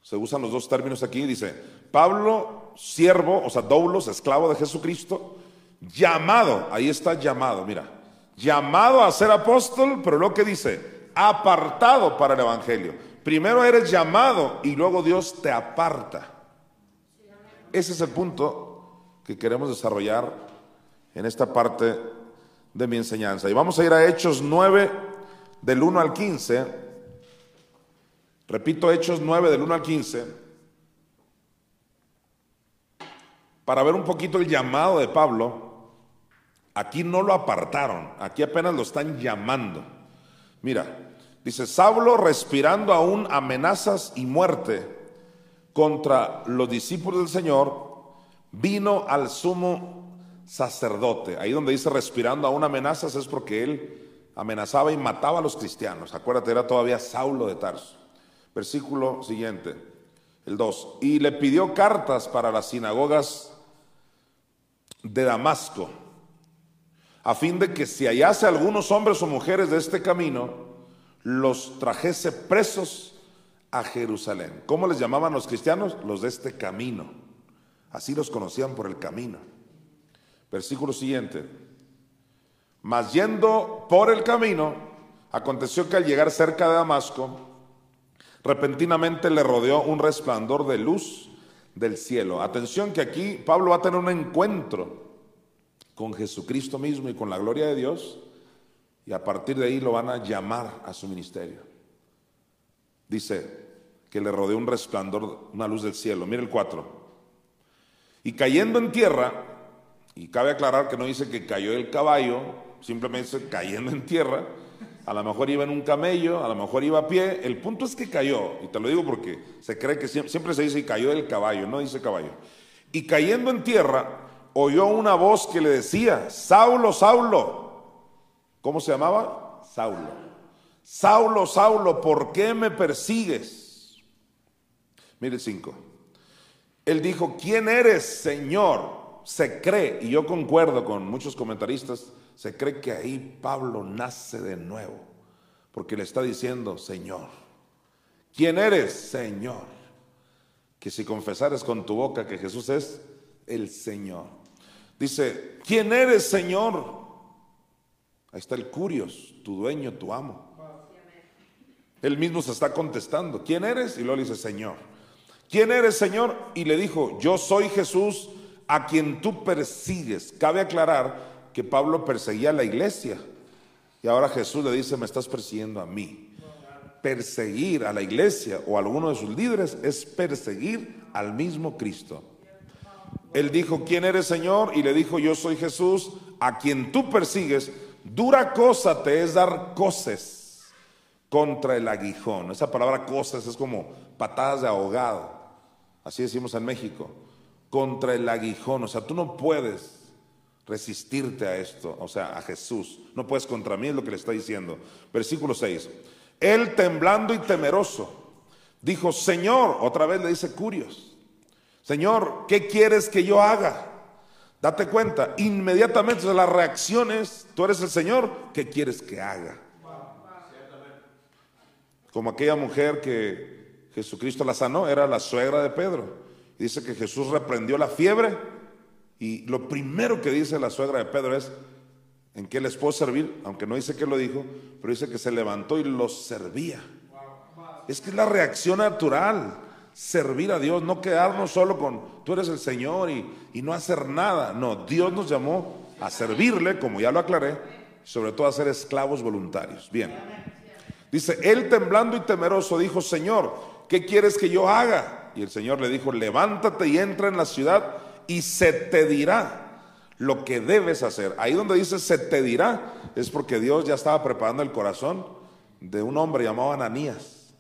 se usan los dos términos aquí, dice, Pablo, siervo, o sea, doulos, esclavo de Jesucristo, llamado, ahí está llamado, mira, llamado a ser apóstol, pero lo que dice, apartado para el Evangelio. Primero eres llamado y luego Dios te aparta. Ese es el punto que queremos desarrollar en esta parte de mi enseñanza. Y vamos a ir a Hechos 9, del 1 al 15. Repito, Hechos 9, del 1 al 15. Para ver un poquito el llamado de Pablo. Aquí no lo apartaron, aquí apenas lo están llamando. Mira, dice, Saulo respirando aún amenazas y muerte contra los discípulos del Señor, vino al sumo sacerdote. Ahí donde dice respirando aún amenazas es porque él amenazaba y mataba a los cristianos. Acuérdate, era todavía Saulo de Tarso. Versículo siguiente, el 2. Y le pidió cartas para las sinagogas de Damasco a fin de que si hallase algunos hombres o mujeres de este camino, los trajese presos a Jerusalén. ¿Cómo les llamaban los cristianos? Los de este camino. Así los conocían por el camino. Versículo siguiente. Mas yendo por el camino, aconteció que al llegar cerca de Damasco, repentinamente le rodeó un resplandor de luz del cielo. Atención que aquí Pablo va a tener un encuentro con Jesucristo mismo y con la gloria de Dios, y a partir de ahí lo van a llamar a su ministerio. Dice que le rodeó un resplandor, una luz del cielo. Mire el 4. Y cayendo en tierra, y cabe aclarar que no dice que cayó el caballo, simplemente dice cayendo en tierra, a lo mejor iba en un camello, a lo mejor iba a pie, el punto es que cayó, y te lo digo porque se cree que siempre, se dice cayó el caballo, no dice caballo. Y cayendo en tierra, oyó una voz que le decía, Saulo, Saulo. ¿Cómo se llamaba? Saulo. Saulo, Saulo, ¿por qué me persigues? Mire cinco. Él dijo, ¿quién eres, Señor? Se cree, y yo concuerdo con muchos comentaristas, se cree que ahí Pablo nace de nuevo, porque le está diciendo, Señor. ¿Quién eres, Señor? Que si confesares con tu boca que Jesús es el Señor Dice, ¿quién eres, Señor? Ahí está el Curios, tu dueño, tu amo. Él mismo se está contestando, ¿quién eres? Y luego le dice, Señor. ¿Quién eres, Señor? Y le dijo, yo soy Jesús a quien tú persigues. Cabe aclarar que Pablo perseguía a la iglesia. Y ahora Jesús le dice, me estás persiguiendo a mí. Perseguir a la iglesia o a alguno de sus líderes es perseguir al mismo Cristo. Él dijo, ¿quién eres Señor? Y le dijo, yo soy Jesús, a quien tú persigues. Dura cosa te es dar coces contra el aguijón. Esa palabra coces es como patadas de ahogado. Así decimos en México. Contra el aguijón. O sea, tú no puedes resistirte a esto, o sea, a Jesús. No puedes contra mí, es lo que le está diciendo. Versículo 6. Él temblando y temeroso, dijo, Señor, otra vez le dice Curios Señor, ¿qué quieres que yo haga? Date cuenta, inmediatamente la reacción es, tú eres el Señor, ¿qué quieres que haga? Como aquella mujer que Jesucristo la sanó, era la suegra de Pedro. Dice que Jesús reprendió la fiebre y lo primero que dice la suegra de Pedro es, ¿en qué les puedo servir? Aunque no dice que lo dijo, pero dice que se levantó y los servía. Es que es la reacción natural servir a Dios, no quedarnos solo con tú eres el Señor y, y, no hacer nada. No, Dios nos llamó a servirle, como ya lo aclaré, sobre todo a ser esclavos voluntarios. Bien. Dice, él temblando y temeroso dijo, Señor, ¿qué quieres que yo haga? Y el Señor le dijo, levántate y entra en la ciudad y se te dirá lo que debes hacer. Ahí donde dice se te dirá, es porque Dios ya estaba preparando el corazón de un hombre llamado Ananías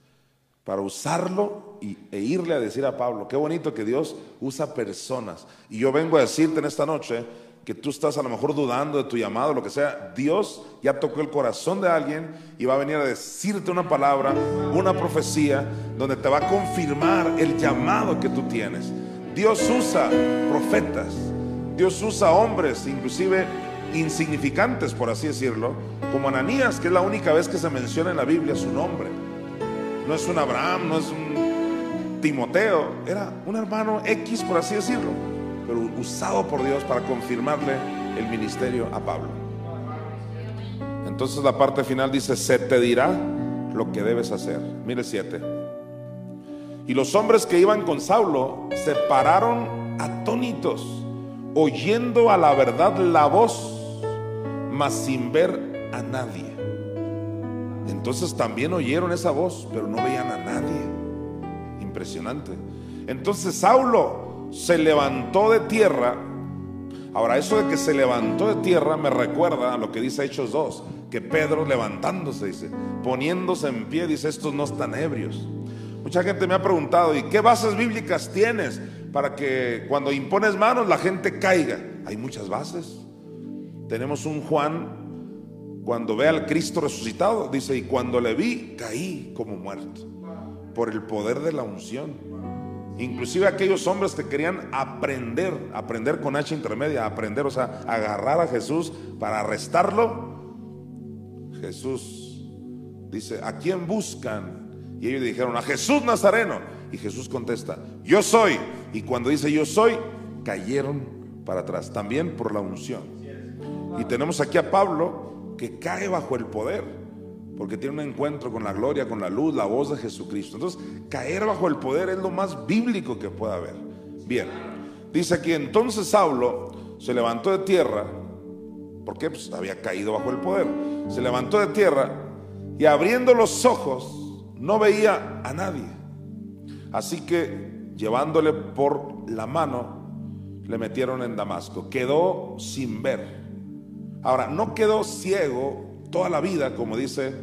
para usarlo y, e irle a decir a Pablo, qué bonito que Dios usa personas. Y yo vengo a decirte en esta noche que tú estás a lo mejor dudando de tu llamado, lo que sea, Dios ya tocó el corazón de alguien y va a venir a decirte una palabra, una profecía, donde te va a confirmar el llamado que tú tienes. Dios usa profetas, Dios usa hombres, inclusive insignificantes, por así decirlo, como Ananías, que es la única vez que se menciona en la Biblia su nombre. No es un Abraham, no es un Timoteo, era un hermano X, por así decirlo, pero usado por Dios para confirmarle el ministerio a Pablo. Entonces la parte final dice, se te dirá lo que debes hacer. Mire siete. Y los hombres que iban con Saulo se pararon atónitos, oyendo a la verdad la voz, mas sin ver a nadie. Entonces también oyeron esa voz, pero no veían a nadie. Impresionante. Entonces Saulo se levantó de tierra. Ahora, eso de que se levantó de tierra me recuerda a lo que dice Hechos 2, que Pedro levantándose, dice, poniéndose en pie, dice, estos no están ebrios. Mucha gente me ha preguntado, ¿y qué bases bíblicas tienes para que cuando impones manos la gente caiga? Hay muchas bases. Tenemos un Juan cuando ve al Cristo resucitado, dice, y cuando le vi, caí como muerto, por el poder de la unción. Inclusive aquellos hombres que querían aprender, aprender con H intermedia, aprender, o sea, agarrar a Jesús para arrestarlo. Jesús dice, ¿a quién buscan? Y ellos dijeron, a Jesús Nazareno. Y Jesús contesta, yo soy. Y cuando dice yo soy, cayeron para atrás, también por la unción. Y tenemos aquí a Pablo que cae bajo el poder, porque tiene un encuentro con la gloria, con la luz, la voz de Jesucristo. Entonces, caer bajo el poder es lo más bíblico que puede haber. Bien, dice aquí entonces Saulo se levantó de tierra, porque pues, había caído bajo el poder, se levantó de tierra y abriendo los ojos no veía a nadie. Así que llevándole por la mano, le metieron en Damasco. Quedó sin ver. Ahora, no quedó ciego toda la vida, como dice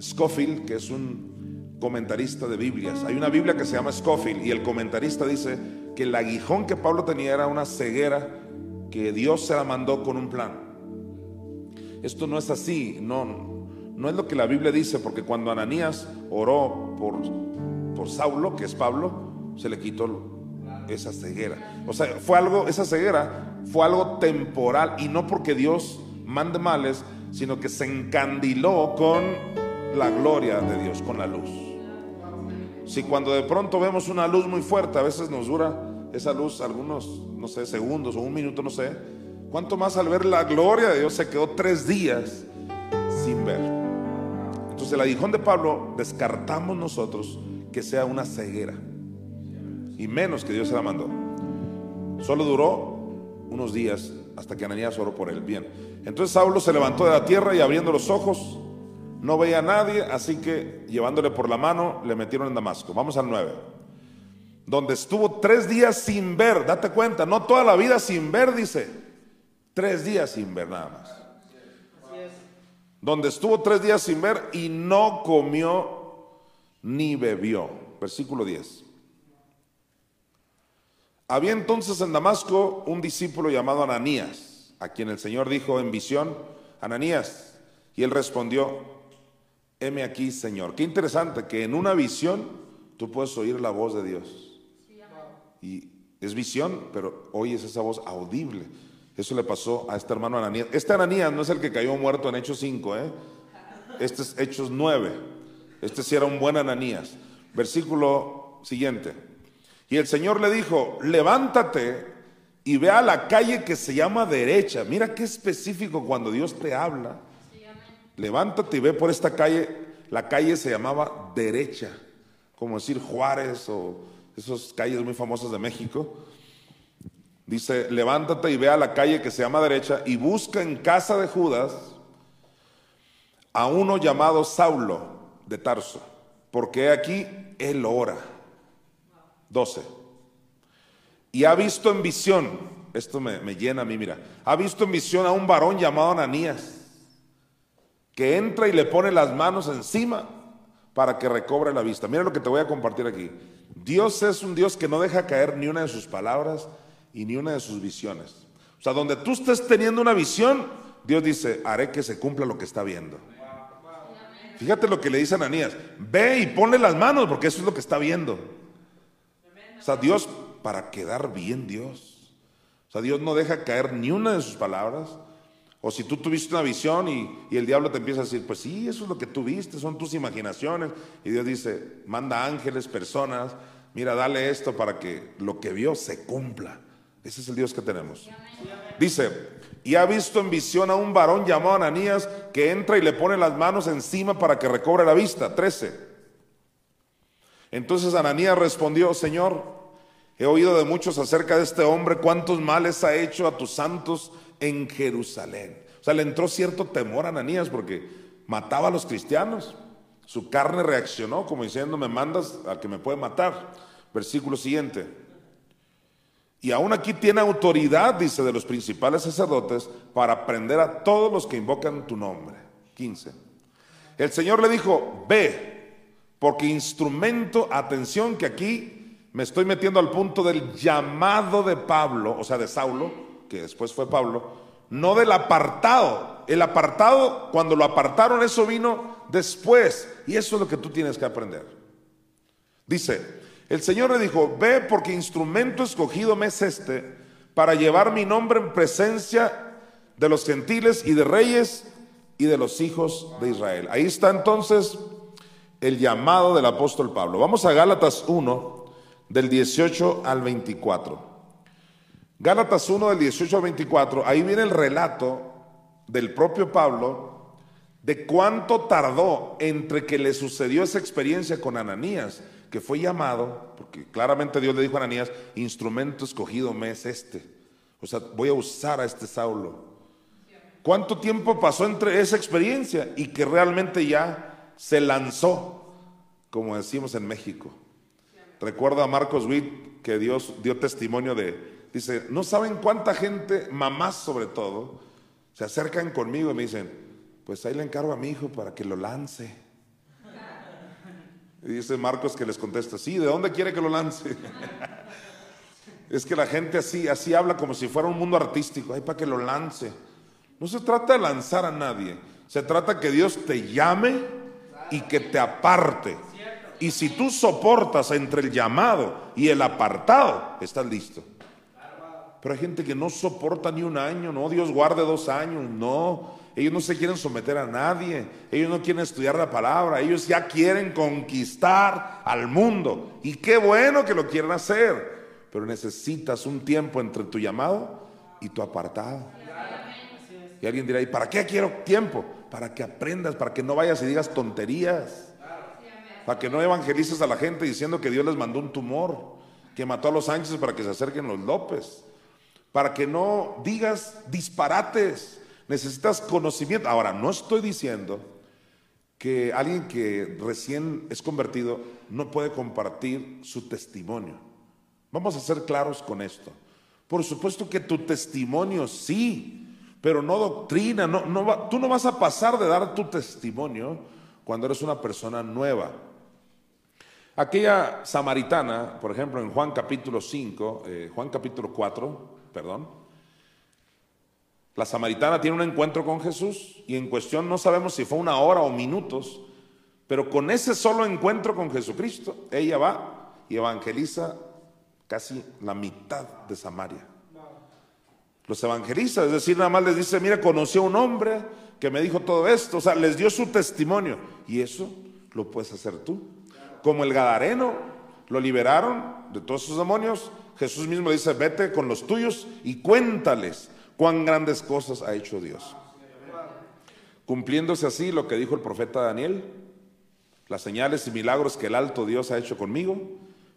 Scofield, que es un comentarista de Biblias. Hay una Biblia que se llama Scofield y el comentarista dice que el aguijón que Pablo tenía era una ceguera que Dios se la mandó con un plan. Esto no es así, no, no es lo que la Biblia dice, porque cuando Ananías oró por, por Saulo, que es Pablo, se le quitó esa ceguera. O sea, fue algo, esa ceguera fue algo temporal y no porque Dios mande males, sino que se encandiló con la gloria de Dios, con la luz. Si cuando de pronto vemos una luz muy fuerte, a veces nos dura esa luz algunos, no sé, segundos o un minuto, no sé, ¿cuánto más al ver la gloria de Dios se quedó tres días sin ver? Entonces el aguijón de Pablo descartamos nosotros que sea una ceguera y menos que Dios se la mandó. Solo duró unos días hasta que Ananías oró por él. Bien. Entonces Saulo se levantó de la tierra y abriendo los ojos, no veía a nadie, así que llevándole por la mano, le metieron en Damasco. Vamos al 9. Donde estuvo tres días sin ver, date cuenta, no toda la vida sin ver, dice. Tres días sin ver nada más. Donde estuvo tres días sin ver y no comió ni bebió. Versículo 10. Había entonces en Damasco un discípulo llamado Ananías, a quien el Señor dijo en visión, Ananías, y él respondió, heme aquí, Señor. Qué interesante que en una visión tú puedes oír la voz de Dios. Y es visión, pero oyes esa voz audible. Eso le pasó a este hermano Ananías. Este Ananías no es el que cayó muerto en Hechos 5, ¿eh? Este es Hechos 9. Este sí era un buen Ananías. Versículo siguiente. Y el Señor le dijo, levántate y ve a la calle que se llama derecha. Mira qué específico cuando Dios te habla. Levántate y ve por esta calle. La calle se llamaba derecha, como decir Juárez o esas calles muy famosas de México. Dice, levántate y ve a la calle que se llama derecha y busca en casa de Judas a uno llamado Saulo de Tarso, porque aquí él ora. 12. Y ha visto en visión, esto me, llena a mí, mira, ha visto en visión a un varón llamado Ananías, que entra y le pone las manos encima para que recobre la vista. Mira lo que te voy a compartir aquí. Dios es un Dios que no deja caer ni una de sus palabras y ni una de sus visiones. O sea, donde tú estés teniendo una visión, Dios dice, haré que se cumpla lo que está viendo. Fíjate lo que le dice Ananías, ve y ponle las manos porque eso es lo que está viendo. O sea, Dios, para quedar bien Dios. O sea, Dios no deja caer ni una de sus palabras. O si tú tuviste una visión y, y, el diablo te empieza a decir, pues sí, eso es lo que tú viste, son tus imaginaciones. Y Dios dice, manda ángeles, personas, mira, dale esto para que lo que vio se cumpla. Ese es el Dios que tenemos. Dice, y ha visto en visión a un varón llamado Ananías que entra y le pone las manos encima para que recobre la vista. 13. Entonces Ananías respondió, Señor, he oído de muchos acerca de este hombre, cuántos males ha hecho a tus santos en Jerusalén. O sea, le entró cierto temor a Ananías porque mataba a los cristianos. Su carne reaccionó como diciendo, me mandas a que me puede matar. Versículo siguiente. Y aún aquí tiene autoridad, dice, de los principales sacerdotes para prender a todos los que invocan tu nombre. 15. El Señor le dijo, ve, porque instrumento, atención que aquí me estoy metiendo al punto del llamado de Pablo, o sea, de Saulo, que después fue Pablo, no del apartado. El apartado, cuando lo apartaron, eso vino después. Y eso es lo que tú tienes que aprender. Dice, el Señor le dijo, ve porque instrumento escogido me es este para llevar mi nombre en presencia de los gentiles y de reyes y de los hijos de Israel. Ahí está entonces el llamado del apóstol Pablo. Vamos a Gálatas 1, del 18 al 24. Gálatas 1, del 18 al 24, ahí viene el relato del propio Pablo de cuánto tardó entre que le sucedió esa experiencia con Ananías que fue llamado, porque claramente Dios le dijo a Ananías, instrumento escogido me es este. O sea, voy a usar a este Saulo. ¿Cuánto tiempo pasó entre esa experiencia y que realmente ya se lanzó, como decimos en México? Recuerdo a Marcos Witt que Dios dio testimonio de, dice, no saben cuánta gente, mamás sobre todo, se acercan conmigo y me dicen, pues ahí le encargo a mi hijo para que lo lance. Y dice Marcos que les contesta, sí, ¿de dónde quiere que lo lance? es que la gente así, así habla como si fuera un mundo artístico, ay, para que lo lance. No se trata de lanzar a nadie, se trata que Dios te llame y que te aparte. Y si tú soportas entre el llamado y el apartado, estás listo. Pero hay gente que no soporta ni un año, no, Dios guarde dos años, no. Ellos no se quieren someter a nadie, ellos no quieren estudiar la palabra, ellos ya quieren conquistar al mundo. Y qué bueno que lo quieran hacer, pero necesitas un tiempo entre tu llamado y tu apartado. Y alguien dirá, ¿y para qué quiero tiempo? Para que aprendas, para que no vayas y digas tonterías, para que no evangelices a la gente diciendo que Dios les mandó un tumor, que mató a los Sánchez para que se acerquen los López, para que no digas disparates Necesitas conocimiento. Ahora, no estoy diciendo que alguien que recién es convertido no puede compartir su testimonio. Vamos a ser claros con esto. Por supuesto que tu testimonio sí, pero no doctrina. Tú no vas a pasar de dar tu testimonio cuando eres una persona nueva. Aquella samaritana, por ejemplo, en Juan capítulo 5, eh, Juan capítulo 4, perdón, la samaritana tiene un encuentro con Jesús y en cuestión no sabemos si fue una hora o minutos, pero con ese solo encuentro con Jesucristo, ella va y evangeliza casi la mitad de Samaria. Los evangeliza, es decir, nada más les dice, mira, conocí a un hombre que me dijo todo esto, o sea, les dio su testimonio. Y eso lo puedes hacer tú. Como el Gadareno, lo liberaron de todos sus demonios. Jesús mismo dice, vete con los tuyos y cuéntales cuán grandes cosas ha hecho Dios. Cumpliéndose así lo que dijo el profeta Daniel, las señales y milagros que el alto Dios ha hecho conmigo,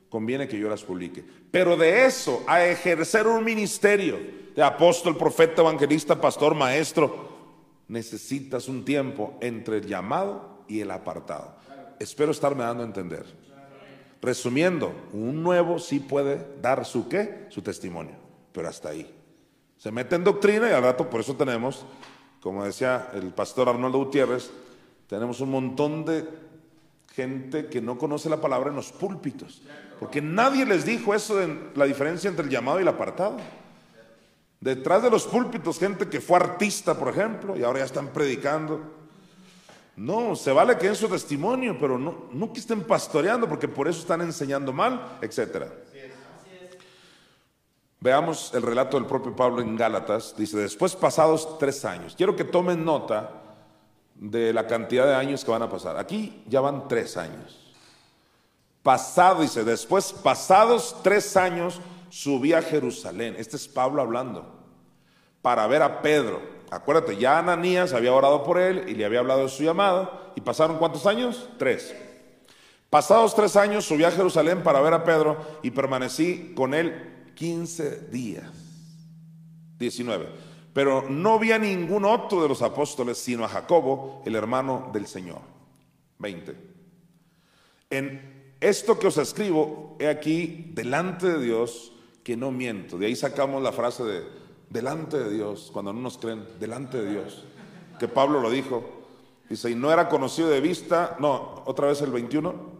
conviene que yo las publique. Pero de eso, a ejercer un ministerio de apóstol, profeta, evangelista, pastor, maestro, necesitas un tiempo entre el llamado y el apartado. Espero estarme dando a entender. Resumiendo, un nuevo sí puede dar su qué, su testimonio, pero hasta ahí. Se mete en doctrina y al rato por eso tenemos, como decía el pastor Arnoldo Gutiérrez, tenemos un montón de gente que no conoce la palabra en los púlpitos. Porque nadie les dijo eso de la diferencia entre el llamado y el apartado. Detrás de los púlpitos, gente que fue artista, por ejemplo, y ahora ya están predicando. No, se vale que en su testimonio, pero no, no que estén pastoreando, porque por eso están enseñando mal, etc. Veamos el relato del propio Pablo en Gálatas. Dice, después pasados tres años. Quiero que tomen nota de la cantidad de años que van a pasar. Aquí ya van tres años. Pasado, dice, después, pasados tres años, subí a Jerusalén. Este es Pablo hablando, para ver a Pedro. Acuérdate, ya Ananías había orado por él y le había hablado de su llamado. ¿Y pasaron cuántos años? Tres. Pasados tres años, subí a Jerusalén para ver a Pedro y permanecí con él 15 días. 19. Pero no vi a ningún otro de los apóstoles, sino a Jacobo, el hermano del Señor. 20. En esto que os escribo, he aquí, delante de Dios, que no miento. De ahí sacamos la frase de, delante de Dios, cuando no nos creen, delante de Dios. Que Pablo lo dijo. Dice, y no era conocido de vista, no, otra vez el 21.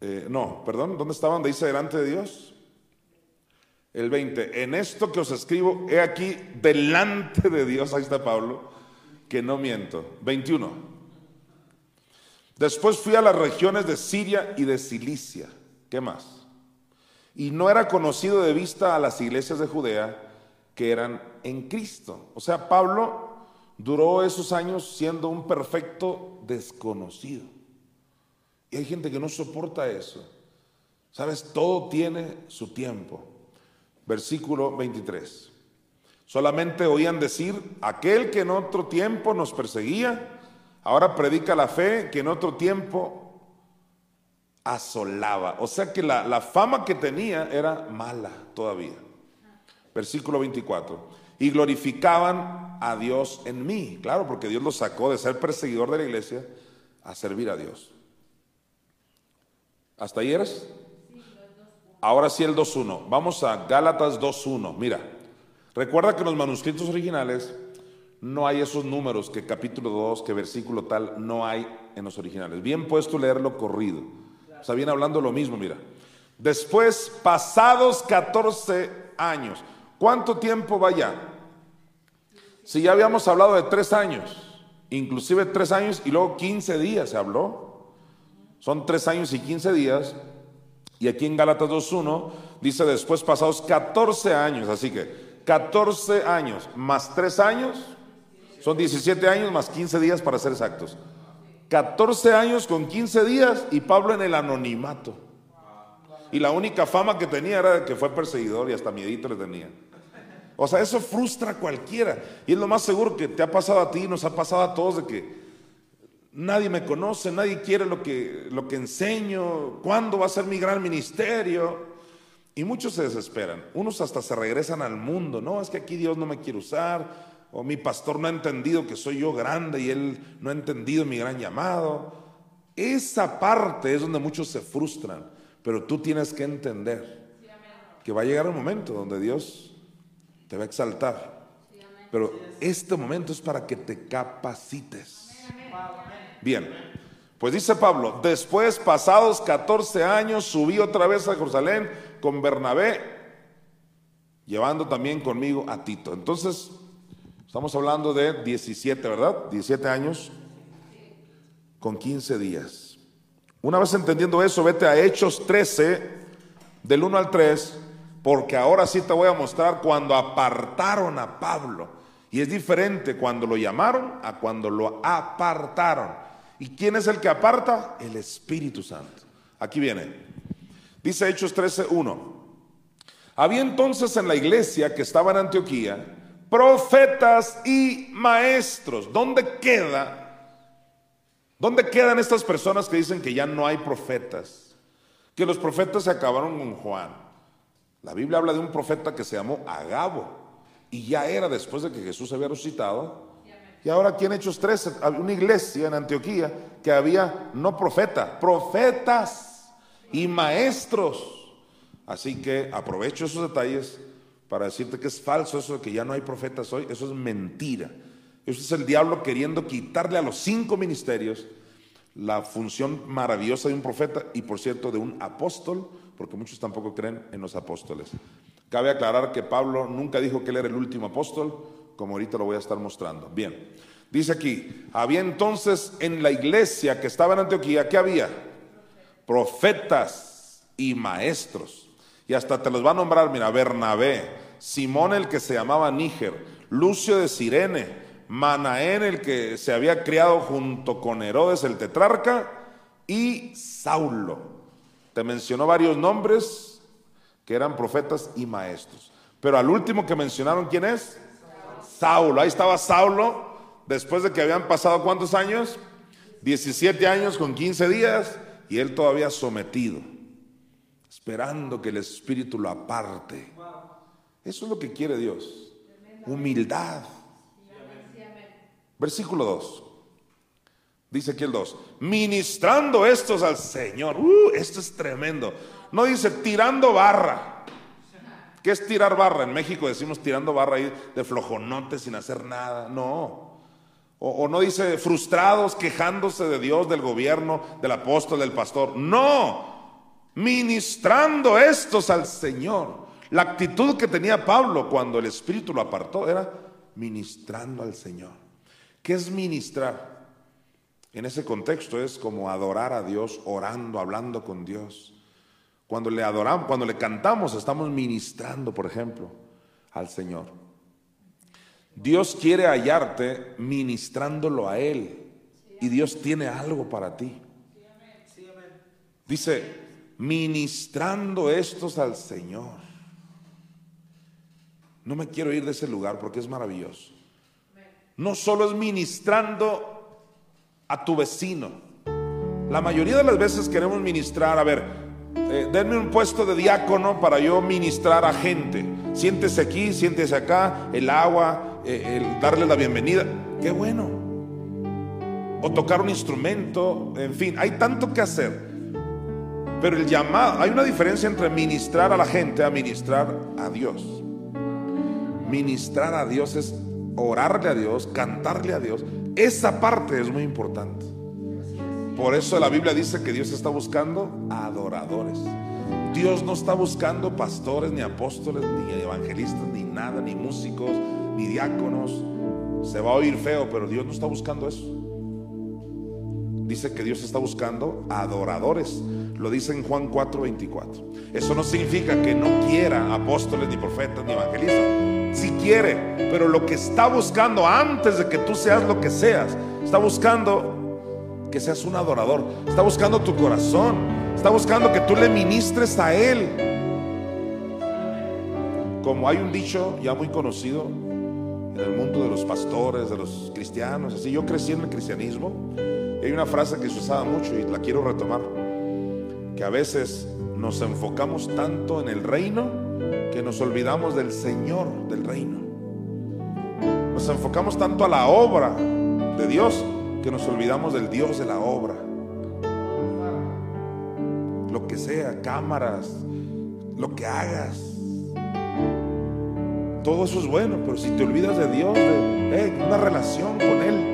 Eh, no, perdón, ¿dónde estaban? De dice delante de Dios. El 20, en esto que os escribo, he aquí delante de Dios, ahí está Pablo, que no miento. 21. Después fui a las regiones de Siria y de Cilicia. ¿Qué más? Y no era conocido de vista a las iglesias de Judea que eran en Cristo. O sea, Pablo duró esos años siendo un perfecto desconocido. Y hay gente que no soporta eso. Sabes, todo tiene su tiempo versículo 23. Solamente oían decir, aquel que en otro tiempo nos perseguía, ahora predica la fe que en otro tiempo asolaba. O sea que la, la fama que tenía era mala todavía. Versículo 24. Y glorificaban a Dios en mí. Claro, porque Dios los sacó de ser perseguidor de la iglesia a servir a Dios. ¿Hasta ahí eres? Ahora sí el 2.1. Vamos a Gálatas 2.1. Mira, recuerda que en los manuscritos originales no hay esos números que capítulo 2, que versículo tal, no hay en los originales. Bien puesto leerlo corrido. Sea, viene hablando lo mismo, mira. Después, pasados 14 años. ¿Cuánto tiempo va ya? Si ya habíamos hablado de tres años, inclusive tres años y luego 15 días se habló. Son tres años y 15 días y aquí en Gálatas 2.1 dice después pasados 14 años, así que 14 años más 3 años, son 17 años más 15 días para ser exactos. 14 años con 15 días y Pablo en el anonimato. Y la única fama que tenía era que fue perseguidor y hasta miedito le tenía. O sea, eso frustra a cualquiera. Y es lo más seguro que te ha pasado a ti, nos ha pasado a todos de que Nadie me conoce, nadie quiere lo que, lo que enseño, cuándo va a ser mi gran ministerio. Y muchos se desesperan, unos hasta se regresan al mundo, no, es que aquí Dios no me quiere usar, o mi pastor no ha entendido que soy yo grande y él no ha entendido mi gran llamado. Esa parte es donde muchos se frustran, pero tú tienes que entender que va a llegar un momento donde Dios te va a exaltar. Pero este momento es para que te capacites. Bien, pues dice Pablo, después, pasados 14 años, subí otra vez a Jerusalén con Bernabé, llevando también conmigo a Tito. Entonces, estamos hablando de 17, ¿verdad? 17 años con 15 días. Una vez entendiendo eso, vete a Hechos 13, del 1 al 3, porque ahora sí te voy a mostrar cuando apartaron a Pablo. Y es diferente cuando lo llamaron a cuando lo apartaron. ¿Y quién es el que aparta? El Espíritu Santo. Aquí viene. Dice Hechos 13:1. Había entonces en la iglesia que estaba en Antioquía profetas y maestros. ¿Dónde queda? ¿Dónde quedan estas personas que dicen que ya no hay profetas? Que los profetas se acabaron con Juan. La Biblia habla de un profeta que se llamó Agabo y ya era después de que Jesús había resucitado y ahora aquí en Hechos 13, había una iglesia en Antioquía que había no profeta, profetas y maestros. Así que aprovecho esos detalles para decirte que es falso eso de que ya no hay profetas hoy, eso es mentira. Eso es el diablo queriendo quitarle a los cinco ministerios la función maravillosa de un profeta y por cierto de un apóstol, porque muchos tampoco creen en los apóstoles. Cabe aclarar que Pablo nunca dijo que él era el último apóstol, como ahorita lo voy a estar mostrando. Bien, dice aquí, había entonces en la iglesia que estaba en Antioquía, ¿qué había? Profetas y maestros. Y hasta te los va a nombrar, mira, Bernabé, Simón el que se llamaba Níger, Lucio de Sirene, Manaén, el que se había criado junto con Herodes el tetrarca, y Saulo. Te mencionó varios nombres que eran profetas y maestros. Pero al último que mencionaron, ¿quién es? Saulo. Ahí estaba Saulo, después de que habían pasado cuántos años? 17 años con 15 días, y él todavía sometido, esperando que el Espíritu lo aparte. Eso es lo que quiere Dios. Humildad. Versículo 2. Dice aquí el 2. Ministrando estos al Señor. Uh, esto es tremendo. No dice tirando barra. ¿Qué es tirar barra? En México decimos tirando barra ahí de flojonote sin hacer nada. No. O, o, no dice frustrados quejándose de Dios, del gobierno, del apóstol, del pastor. No. Ministrando estos al Señor. La actitud que tenía Pablo cuando el Espíritu lo apartó era ministrando al Señor. ¿Qué es ministrar? En ese contexto es como adorar a Dios, orando, hablando con Dios. Cuando le adoramos, cuando le cantamos, estamos ministrando, por ejemplo, al Señor. Dios quiere hallarte ministrándolo a Él. Y Dios tiene algo para ti. Dice, ministrando estos al Señor. No me quiero ir de ese lugar porque es maravilloso no solo es ministrando a tu vecino. La mayoría de las veces queremos ministrar, a ver, eh, denme un puesto de diácono para yo ministrar a gente. Siéntese aquí, siéntese acá, el agua, eh, el darle la bienvenida. Qué bueno. O tocar un instrumento, en fin, hay tanto que hacer. Pero el llamado, hay una diferencia entre ministrar a la gente a ministrar a Dios. Ministrar a Dios es orarle a Dios, cantarle a Dios, esa parte es muy importante. Por eso la Biblia dice que Dios está buscando adoradores. Dios no está buscando pastores, ni apóstoles, ni evangelistas, ni nada, ni músicos, ni diáconos. Se va a oír feo, pero Dios no está buscando eso. Dice que Dios está buscando adoradores. Lo dice en Juan 4:24. Eso no significa que no quiera apóstoles, ni profetas, ni evangelistas si quiere, pero lo que está buscando antes de que tú seas lo que seas, está buscando que seas un adorador, está buscando tu corazón, está buscando que tú le ministres a Él. Como hay un dicho ya muy conocido en el mundo de los pastores, de los cristianos, así yo crecí en el cristianismo, hay una frase que se usaba mucho y la quiero retomar, que a veces nos enfocamos tanto en el reino, que nos olvidamos del Señor del reino. Nos enfocamos tanto a la obra de Dios que nos olvidamos del Dios de la obra. Lo que sea, cámaras, lo que hagas. Todo eso es bueno, pero si te olvidas de Dios, de una relación con Él.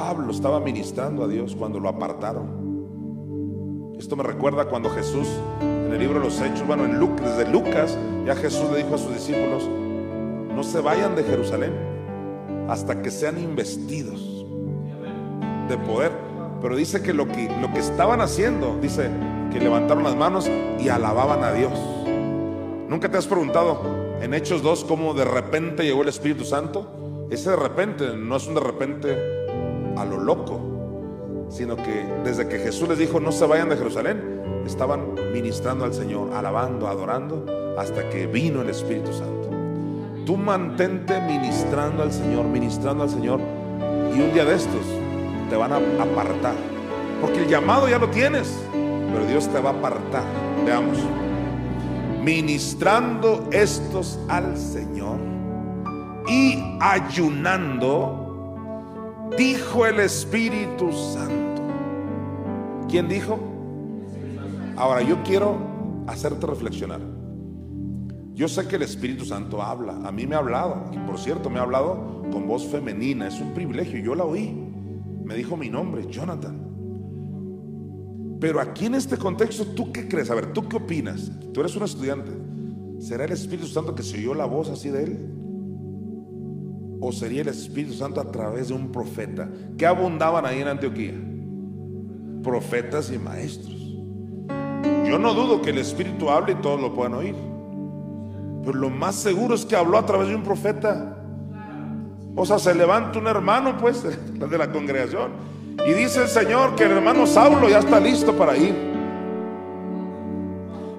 Pablo estaba ministrando a Dios cuando lo apartaron. Esto me recuerda cuando Jesús en el libro de los Hechos, bueno, en Lucas, desde Lucas, ya Jesús le dijo a sus discípulos, no se vayan de Jerusalén hasta que sean investidos de poder. Pero dice que lo que, lo que estaban haciendo, dice que levantaron las manos y alababan a Dios. ¿Nunca te has preguntado en Hechos 2 cómo de repente llegó el Espíritu Santo? Ese de repente no es un de repente a lo loco, sino que desde que Jesús les dijo no se vayan de Jerusalén, estaban ministrando al Señor, alabando, adorando, hasta que vino el Espíritu Santo. Tú mantente ministrando al Señor, ministrando al Señor, y un día de estos te van a apartar. Porque el llamado ya lo tienes, pero Dios te va a apartar. Veamos. Ministrando estos al Señor y ayunando, dijo el Espíritu Santo. ¿Quién dijo? Ahora, yo quiero hacerte reflexionar. Yo sé que el Espíritu Santo habla, a mí me ha hablado, y por cierto me ha hablado con voz femenina, es un privilegio, yo la oí, me dijo mi nombre, Jonathan. Pero aquí en este contexto, ¿tú qué crees? A ver, ¿tú qué opinas? Tú eres un estudiante. ¿Será el Espíritu Santo que se oyó la voz así de él? ¿O sería el Espíritu Santo a través de un profeta? ¿Qué abundaban ahí en Antioquía? Profetas y maestros. Yo no dudo que el Espíritu hable y todos lo puedan oír. Pero lo más seguro es que habló a través de un profeta. O sea, se levanta un hermano, pues, de la congregación. Y dice el Señor que el hermano Saulo ya está listo para ir.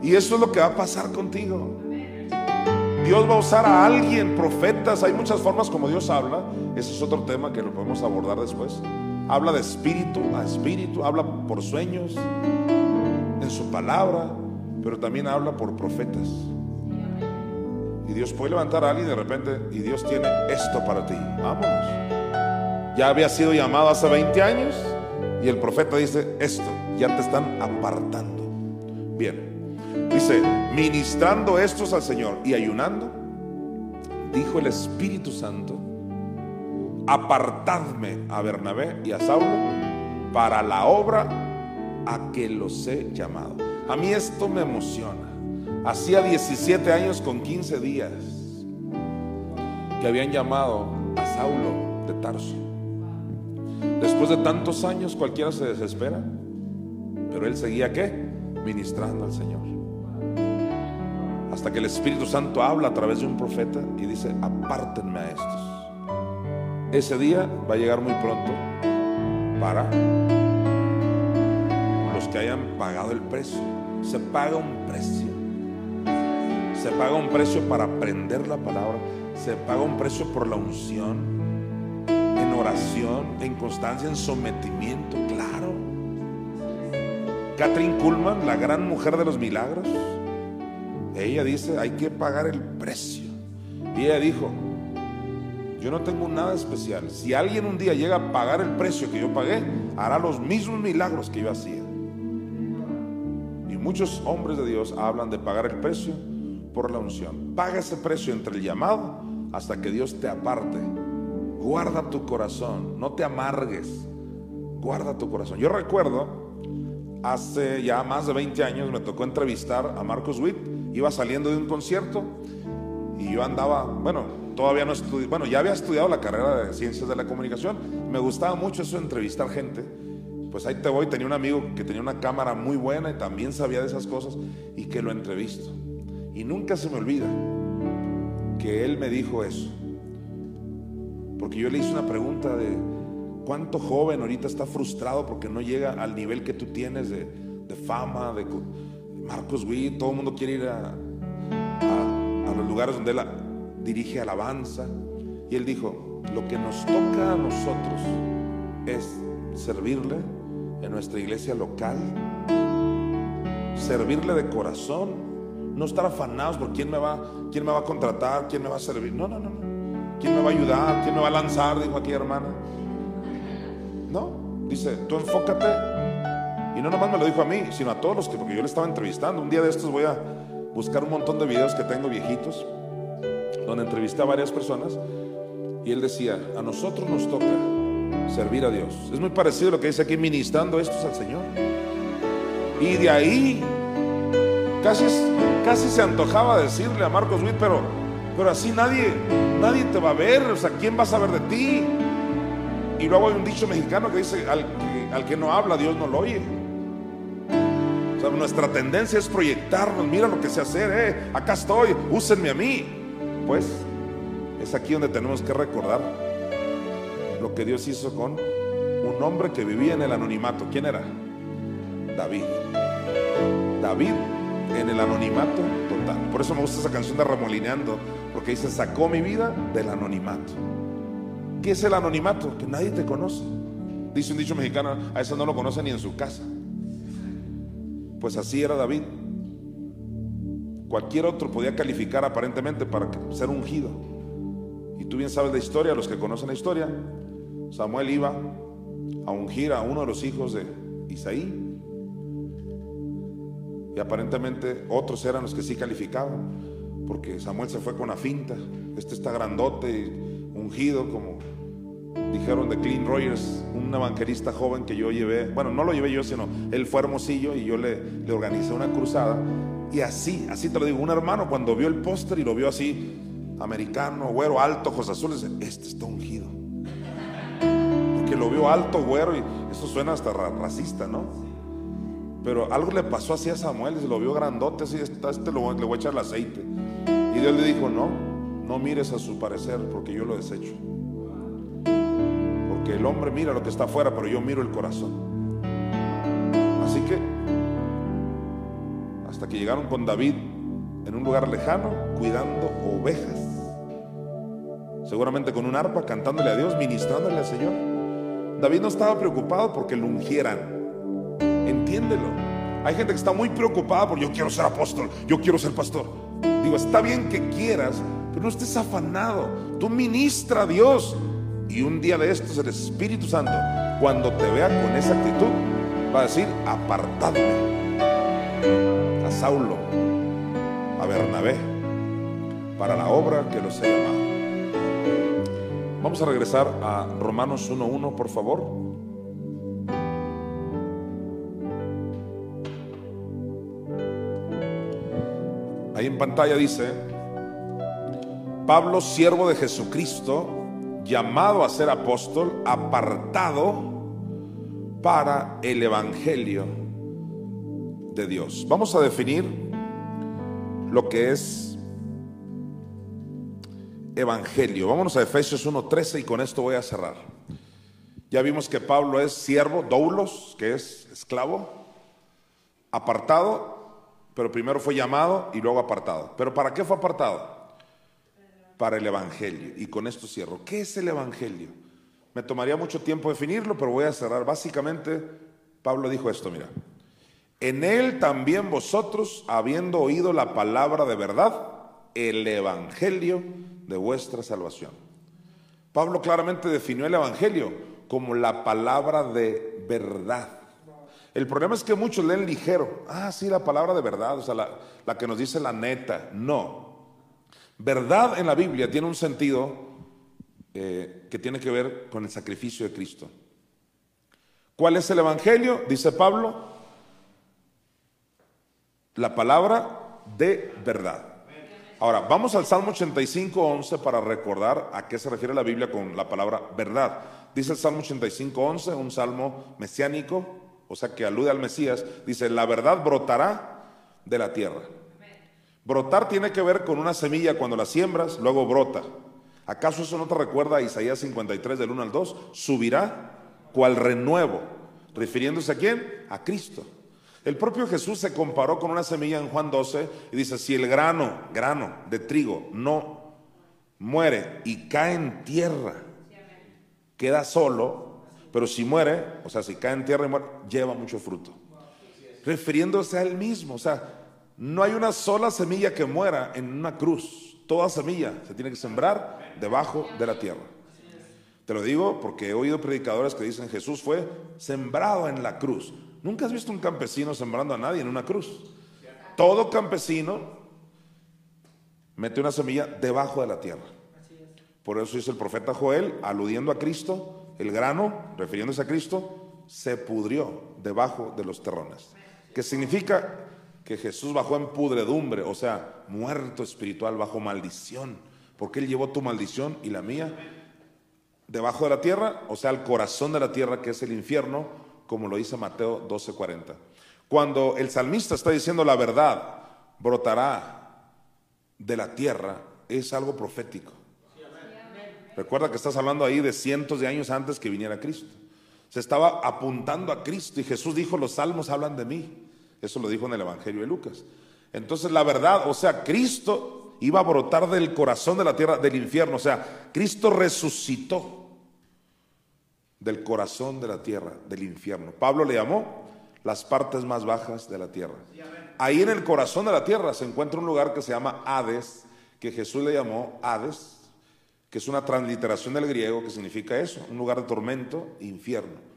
Y eso es lo que va a pasar contigo. Dios va a usar a alguien, profetas. Hay muchas formas como Dios habla. Ese es otro tema que lo podemos abordar después. Habla de espíritu a espíritu, habla por sueños, en su palabra, pero también habla por profetas. Y Dios puede levantar a alguien de repente y Dios tiene esto para ti. Vámonos. Ya había sido llamado hace 20 años y el profeta dice esto, ya te están apartando. Bien, dice, ministrando estos al Señor y ayunando, dijo el Espíritu Santo, apartadme a Bernabé y a Saulo para la obra a que los he llamado. A mí esto me emociona. Hacía 17 años con 15 días que habían llamado a Saulo de Tarso. Después de tantos años cualquiera se desespera, pero él seguía qué? Ministrando al Señor. Hasta que el Espíritu Santo habla a través de un profeta y dice, apártenme a estos. Ese día va a llegar muy pronto para los que hayan pagado el precio. Se paga un precio. Se paga un precio para aprender la palabra. Se paga un precio por la unción, en oración, en constancia, en sometimiento, claro. Catherine Kuhlman, la gran mujer de los milagros, ella dice, hay que pagar el precio. Y ella dijo, yo no tengo nada especial. Si alguien un día llega a pagar el precio que yo pagué, hará los mismos milagros que yo hacía. Y muchos hombres de Dios hablan de pagar el precio por la unción. Paga ese precio entre el llamado hasta que Dios te aparte. Guarda tu corazón, no te amargues. Guarda tu corazón. Yo recuerdo, hace ya más de 20 años me tocó entrevistar a Marcos Witt. Iba saliendo de un concierto y yo andaba, bueno, todavía no estudié, bueno, ya había estudiado la carrera de ciencias de la comunicación. Me gustaba mucho eso de entrevistar gente. Pues ahí te voy, tenía un amigo que tenía una cámara muy buena y también sabía de esas cosas y que lo entrevisto. Y nunca se me olvida que él me dijo eso. Porque yo le hice una pregunta de cuánto joven ahorita está frustrado porque no llega al nivel que tú tienes de, fama, de Marcos Witt, todo el mundo quiere ir a, a los lugares donde él dirige alabanza. Y él dijo, lo que nos toca a nosotros es servirle en nuestra iglesia local, servirle de corazón no estar afanados por quién me va, quién me va a contratar, quién me va a servir. No, no, no, no. ¿Quién me va a ayudar? ¿Quién me va a lanzar? Dijo aquí hermana. No, dice, tú enfócate. Y no nomás me lo dijo a mí, sino a todos los que, porque yo le estaba entrevistando. Un día de estos voy a buscar un montón de videos que tengo viejitos, donde entrevisté a varias personas. Y él decía, a nosotros nos toca servir a Dios. Es muy parecido a lo que dice aquí, ministrando estos al Señor. Y de ahí Casi, casi se antojaba decirle a Marcos Witt, pero, pero así nadie, nadie te va a ver, o sea, ¿quién va a saber de ti? Y luego hay un dicho mexicano que dice, al que, al que no habla, Dios no lo oye. Nuestra tendencia es proyectarnos, mira lo que sé hacer, eh, acá estoy, úsenme a mí. Pues es aquí donde tenemos que recordar lo que Dios hizo con un hombre que vivía en el anonimato. ¿Quién era? David. David en el anonimato total. Por eso me gusta esa canción de Ramolineando, porque dice, sacó mi vida del anonimato. ¿Qué es el anonimato? Que nadie te conoce. Dice un dicho mexicano, a eso no lo conoce ni en su casa. Pues así era David. Cualquier otro podía calificar aparentemente para ser ungido. Y tú bien sabes la historia, los que conocen la historia, Samuel iba a ungir a uno de los hijos de Isaí y aparentemente otros eran los que sí calificaban. porque Samuel se fue con la finta. Este está grandote, ungido, como dijeron de Clean Rogers, un evangelista joven que yo llevé, bueno, no lo llevé yo, sino él fue hermosillo y yo le, le organicé una cruzada. Y así, así te lo digo, un hermano cuando vio el póster y lo vio así, americano, güero, alto, ojos azules, este está ungido. Porque lo vio alto, güero, y eso suena hasta racista, ¿no? Pero algo le pasó así a Samuel, y se lo vio grandote, así, este le voy a echar el aceite. Y Dios le dijo, no, no mires a su parecer, porque yo lo desecho. El hombre mira lo que está afuera, pero yo miro el corazón. Así que, hasta que llegaron con David en un lugar lejano, cuidando ovejas. Seguramente con un arpa, cantándole a Dios, ministrándole al Señor. David no estaba preocupado porque lo ungieran. Entiéndelo. Hay gente que está muy preocupada por yo quiero ser apóstol, yo quiero ser pastor. Digo, está bien que quieras, pero no estés afanado. Tú ministra a Dios. Y un día de estos el Espíritu Santo, cuando te vea con esa actitud, va a decir, apartadme a Saulo, a Bernabé, para la obra que los he llamado. Vamos a regresar a Romanos 1.1, por favor. Ahí en pantalla dice, Pablo, siervo de Jesucristo, llamado a ser apóstol, apartado para el Evangelio de Dios. Vamos a definir lo que es Evangelio. Vámonos a Efesios 1.13 y con esto voy a cerrar. Ya vimos que Pablo es siervo, doulos, que es esclavo, apartado, pero primero fue llamado y luego apartado. ¿Pero para qué fue apartado? Para el Evangelio. Y con esto cierro. ¿Qué es el Evangelio? Me tomaría mucho tiempo definirlo, pero voy a cerrar. Básicamente, Pablo dijo esto, mira. En él también vosotros, habiendo oído la palabra de verdad, el Evangelio de vuestra salvación. Pablo claramente definió el Evangelio como la palabra de verdad. El problema es que muchos leen ligero. Ah, sí, la palabra de verdad, o sea, la, que nos dice la neta. No. Verdad en la Biblia tiene un sentido eh, que tiene que ver con el sacrificio de Cristo. ¿Cuál es el Evangelio? Dice Pablo. La palabra de verdad. Ahora, vamos al Salmo 85, 11 para recordar a qué se refiere la Biblia con la palabra verdad. Dice el Salmo 85, 11, un salmo mesiánico, o sea que alude al Mesías, dice, la verdad brotará de la tierra. Brotar tiene que ver con una semilla cuando la siembras, luego brota. ¿Acaso eso no te recuerda a Isaías 53 del 1 al 2? Subirá cual renuevo, refiriéndose a quién? A Cristo. El propio Jesús se comparó con una semilla en Juan 12 y dice, si el grano, grano de trigo no muere y cae en tierra, queda solo, pero si muere, o sea, si cae en tierra y muere, lleva mucho fruto. Refiriéndose a él mismo, o sea, no hay una sola semilla que muera en una cruz. Toda semilla se tiene que sembrar debajo de la tierra. Te lo digo porque he oído predicadores que dicen Jesús fue sembrado en la cruz. Nunca has visto un campesino sembrando a nadie en una cruz. Todo campesino mete una semilla debajo de la tierra. Por eso dice el profeta Joel, aludiendo a Cristo, el grano, refiriéndose a Cristo, se pudrió debajo de los terrones. ¿Qué significa? Que Jesús bajó en pudredumbre, o sea, muerto espiritual bajo maldición, porque Él llevó tu maldición y la mía debajo de la tierra, o sea, el corazón de la tierra que es el infierno, como lo dice Mateo 12:40. Cuando el salmista está diciendo la verdad brotará de la tierra, es algo profético. Recuerda que estás hablando ahí de cientos de años antes que viniera Cristo. Se estaba apuntando a Cristo y Jesús dijo, los salmos hablan de mí. Eso lo dijo en el Evangelio de Lucas. Entonces la verdad, o sea, Cristo iba a brotar del corazón de la tierra, del infierno. O sea, Cristo resucitó del corazón de la tierra, del infierno. Pablo le llamó las partes más bajas de la tierra. Ahí en el corazón de la tierra se encuentra un lugar que se llama Hades, que Jesús le llamó Hades, que es una transliteración del griego que significa eso, un lugar de tormento infierno.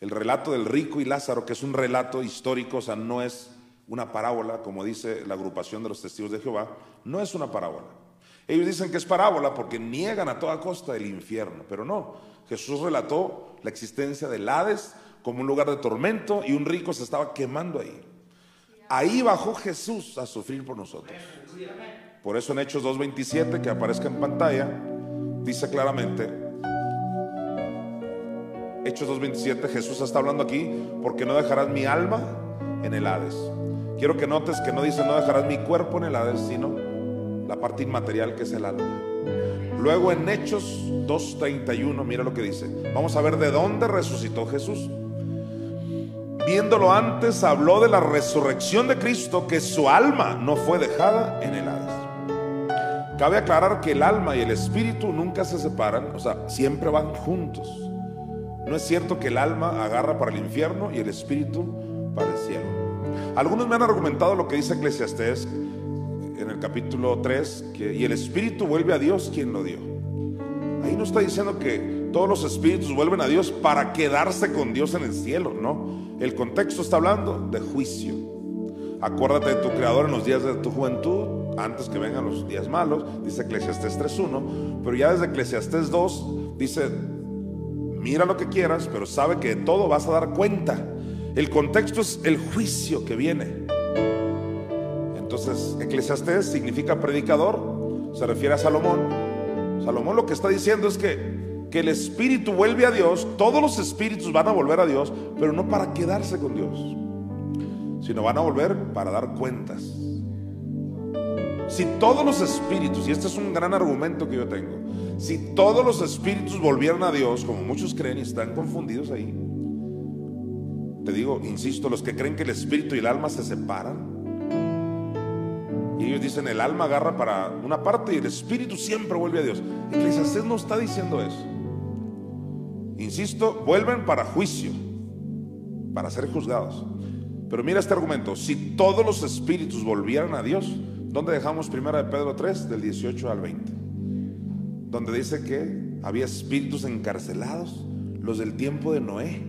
El relato del rico y Lázaro, que es un relato histórico, o sea, no es una parábola, como dice la agrupación de los testigos de Jehová, no es una parábola. Ellos dicen que es parábola porque niegan a toda costa el infierno, pero no. Jesús relató la existencia del Hades como un lugar de tormento y un rico se estaba quemando ahí. Ahí bajó Jesús a sufrir por nosotros. Por eso en Hechos 2.27, que aparezca en pantalla, dice claramente, Hechos 2.27, Jesús está hablando aquí, porque no dejarás mi alma en el Hades. Quiero que notes que no dice no dejarás mi cuerpo en el Hades, sino la parte inmaterial que es el alma. Luego en Hechos 2.31, mira lo que dice. Vamos a ver de dónde resucitó Jesús. Viéndolo antes, habló de la resurrección de Cristo, que su alma no fue dejada en el Hades. Cabe aclarar que el alma y el espíritu nunca se separan, o sea, siempre van juntos. No es cierto que el alma agarra para el infierno y el espíritu para el cielo. Algunos me han argumentado lo que dice Eclesiastés, en el capítulo 3, que, y el espíritu vuelve a Dios quien lo dio. Ahí no está diciendo que todos los espíritus vuelven a Dios para quedarse con Dios en el cielo, no. El contexto está hablando de juicio. Acuérdate de tu creador en los días de tu juventud, antes que vengan los días malos, dice Eclesiastés 3.1, pero ya desde Eclesiastés 2 dice, mira lo que quieras, pero sabe que de todo vas a dar cuenta. El contexto es el juicio que viene. Entonces, Eclesiastés significa predicador, se refiere a Salomón. Salomón lo que está diciendo es que, que el espíritu vuelve a Dios, todos los espíritus van a volver a Dios, pero no para quedarse con Dios, sino van a volver para dar cuentas. Si todos los espíritus, y este es un gran argumento que yo tengo, si todos los espíritus volvieran a Dios, como muchos creen y están confundidos ahí, te digo, insisto, los que creen que el espíritu y el alma se separan, y ellos dicen, el alma agarra para una parte y el espíritu siempre vuelve a Dios. Eclesiastés no está diciendo eso. Insisto, vuelven para juicio, para ser juzgados. Pero mira este argumento, si todos los espíritus volvieran a Dios, ¿dónde dejamos primera de Pedro 3, del 18 al 20? Donde dice que había espíritus encarcelados, los del tiempo de Noé.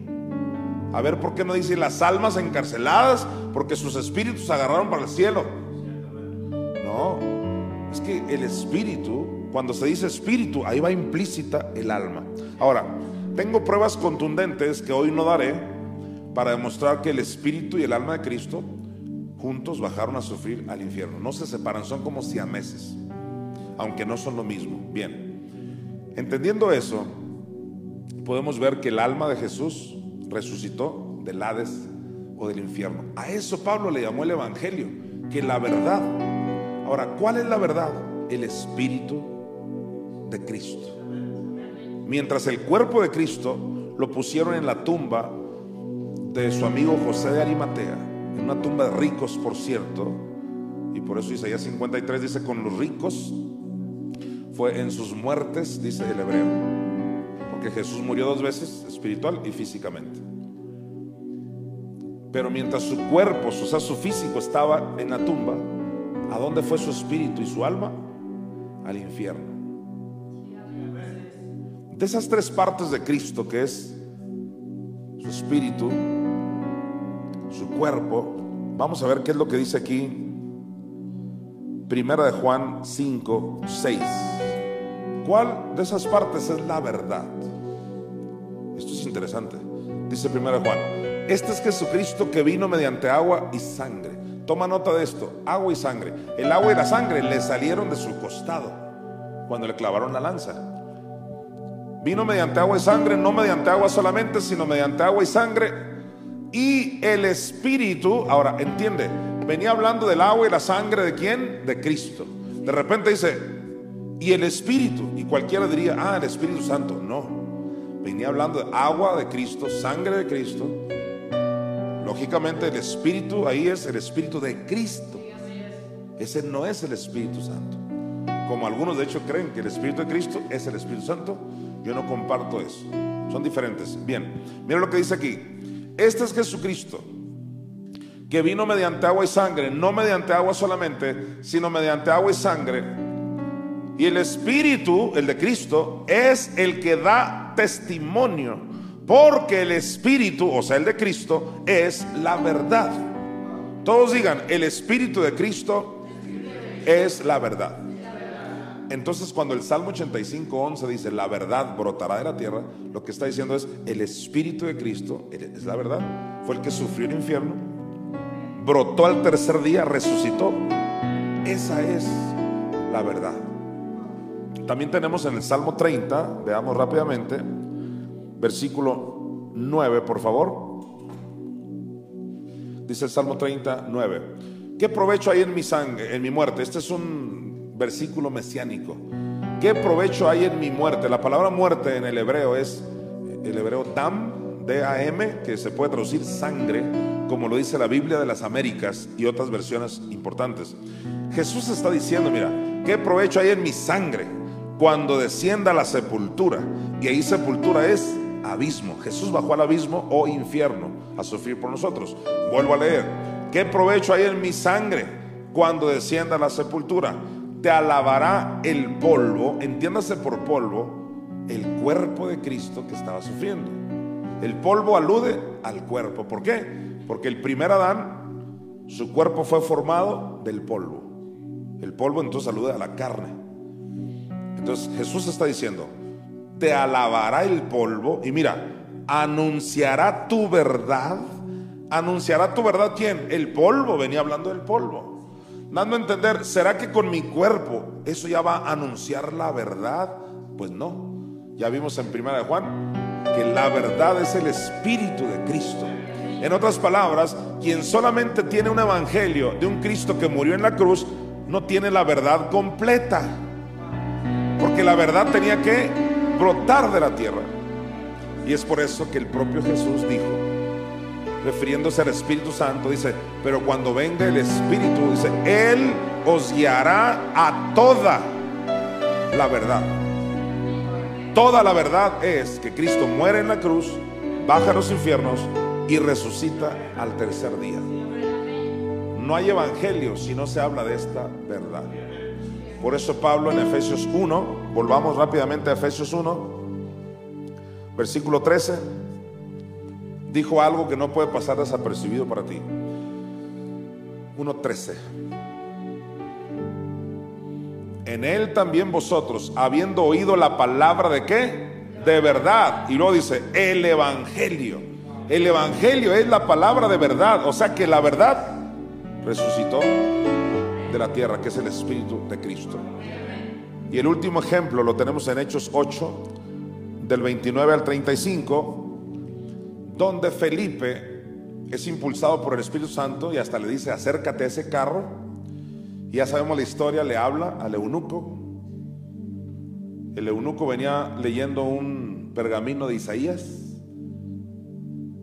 A ver, ¿por qué no dice las almas encarceladas? Porque sus espíritus agarraron para el cielo. Es que el espíritu, cuando se dice espíritu, ahí va implícita el alma. Ahora, tengo pruebas contundentes que hoy no daré para demostrar que el espíritu y el alma de Cristo juntos bajaron a sufrir al infierno. No se separan, son como siameses, aunque no son lo mismo. Bien, entendiendo eso, podemos ver que el alma de Jesús resucitó del Hades o del infierno. A eso Pablo le llamó el Evangelio, que la verdad Ahora, ¿cuál es la verdad? El Espíritu de Cristo. Mientras el cuerpo de Cristo lo pusieron en la tumba de su amigo José de Arimatea, en una tumba de ricos, por cierto, y por eso Isaías 53 dice, con los ricos fue en sus muertes, dice el hebreo, porque Jesús murió dos veces, espiritual y físicamente. Pero mientras su cuerpo, o sea, su físico estaba en la tumba, ¿A dónde fue su espíritu y su alma? Al infierno. De esas tres partes de Cristo, que es su espíritu, su cuerpo, vamos a ver qué es lo que dice aquí. Primera de Juan 5, 6. ¿Cuál de esas partes es la verdad? Esto es interesante. Dice primera de Juan, este es Jesucristo que vino mediante agua y sangre Toma nota de esto, agua y sangre. El agua y la sangre le salieron de su costado cuando le clavaron la lanza. Vino mediante agua y sangre, no mediante agua solamente, sino mediante agua y sangre. Y el Espíritu, ahora entiende, venía hablando del agua y la sangre de quién? De Cristo. De repente dice, y el Espíritu, y cualquiera diría, ah, el Espíritu Santo. No, venía hablando de agua de Cristo, sangre de Cristo Lógicamente el Espíritu ahí es el Espíritu de Cristo. Ese no es el Espíritu Santo. Como algunos de hecho creen que el Espíritu de Cristo es el Espíritu Santo, yo no comparto eso. Son diferentes. Bien, mira lo que dice aquí. Este es Jesucristo, que vino mediante agua y sangre, no mediante agua solamente, sino mediante agua y sangre. Y el Espíritu, el de Cristo, es el que da testimonio porque el Espíritu, o sea, el de Cristo, es la verdad. Todos digan, el Espíritu de Cristo es la verdad. Entonces cuando el Salmo 85, 11 dice, la verdad brotará de la tierra, lo que está diciendo es, el Espíritu de Cristo es la verdad. Fue el que sufrió el infierno, brotó al tercer día, resucitó. Esa es la verdad. También tenemos en el Salmo 30, veamos rápidamente, versículo 9, por favor. Dice el Salmo 39, ¿qué provecho hay en mi sangre, en mi muerte? Este es un versículo mesiánico. ¿Qué provecho hay en mi muerte? La palabra muerte en el hebreo es el hebreo dam, D-A-M, que se puede traducir sangre, como lo dice la Biblia de las Américas y otras versiones importantes. Jesús está diciendo, mira, ¿qué provecho hay en mi sangre cuando descienda a la sepultura? Y ahí sepultura es abismo. Jesús bajó al abismo o infierno a sufrir por nosotros. Vuelvo a leer. ¿Qué provecho hay en mi sangre cuando descienda a la sepultura? Te alabará el polvo, entiéndase por polvo, el cuerpo de Cristo que estaba sufriendo. El polvo alude al cuerpo. ¿Por qué? Porque el primer Adán, su cuerpo fue formado del polvo. El polvo entonces alude a la carne. Entonces Jesús está diciendo, te alabará el polvo y mira, anunciará tu verdad. ¿Anunciará tu verdad quién? El polvo, venía hablando del polvo. Dando a entender, ¿será que con mi cuerpo eso ya va a anunciar la verdad? Pues no. Ya vimos en Primera de Juan que la verdad es el Espíritu de Cristo. En otras palabras, quien solamente tiene un evangelio de un Cristo que murió en la cruz, no tiene la verdad completa. La verdad tenía que brotar de la tierra. Y es por eso que el propio Jesús dijo, refiriéndose al Espíritu Santo, dice, pero cuando venga el Espíritu, dice, Él os guiará a toda la verdad. Toda la verdad es que Cristo muere en la cruz, baja a los infiernos y resucita al tercer día. No hay evangelio si no se habla de esta verdad. Por eso Pablo en Efesios 1, volvamos rápidamente a Efesios 1, versículo 13, dijo algo que no puede pasar desapercibido para ti. 1.13. En él también vosotros, habiendo oído la palabra de qué? De verdad. Y luego dice, el Evangelio. El Evangelio es la palabra de verdad. O sea que la verdad resucitó de la tierra, que es el Espíritu de Cristo. Y el último ejemplo lo tenemos en Hechos 8, del 29 al 35, donde Felipe es impulsado por el Espíritu Santo y hasta le dice, acércate a ese carro. Y ya sabemos la historia, le habla al eunuco. El eunuco venía leyendo un pergamino de Isaías.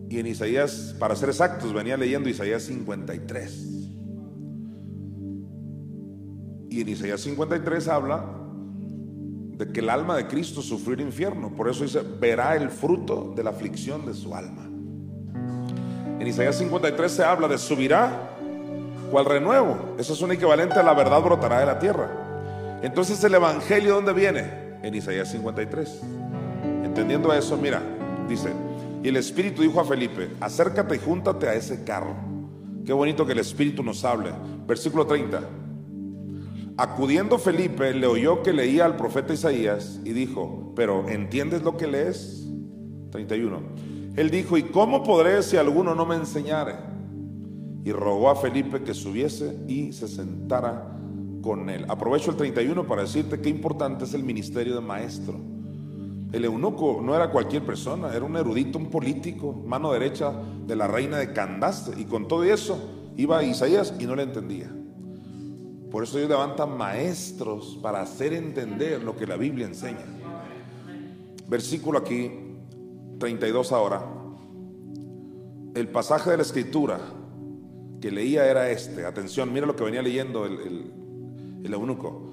Y en Isaías, para ser exactos, venía leyendo Isaías 53. Y en Isaías 53 habla de que el alma de Cristo sufrió el infierno. Por eso dice, verá el fruto de la aflicción de su alma. En Isaías 53 se habla de subirá cual renuevo. Eso es un equivalente a la verdad brotará de la tierra. Entonces el Evangelio, ¿dónde viene? En Isaías 53. Entendiendo eso, mira, dice, y el Espíritu dijo a Felipe, acércate y júntate a ese carro. Qué bonito que el Espíritu nos hable. Versículo 30. Acudiendo Felipe, le oyó que leía al profeta Isaías y dijo, pero ¿entiendes lo que lees? 31. Él dijo, ¿y cómo podré si alguno no me enseñare? Y rogó a Felipe que subiese y se sentara con él. Aprovecho el 31 para decirte qué importante es el ministerio de maestro. El eunuco no era cualquier persona, era un erudito, un político, mano derecha de la reina de Candace. Y con todo eso iba a Isaías y no le entendía. Por eso Dios levanta maestros para hacer entender lo que la Biblia enseña. Versículo aquí, 32 ahora. El pasaje de la escritura que leía era este. Atención, mira lo que venía leyendo el, el eunuco.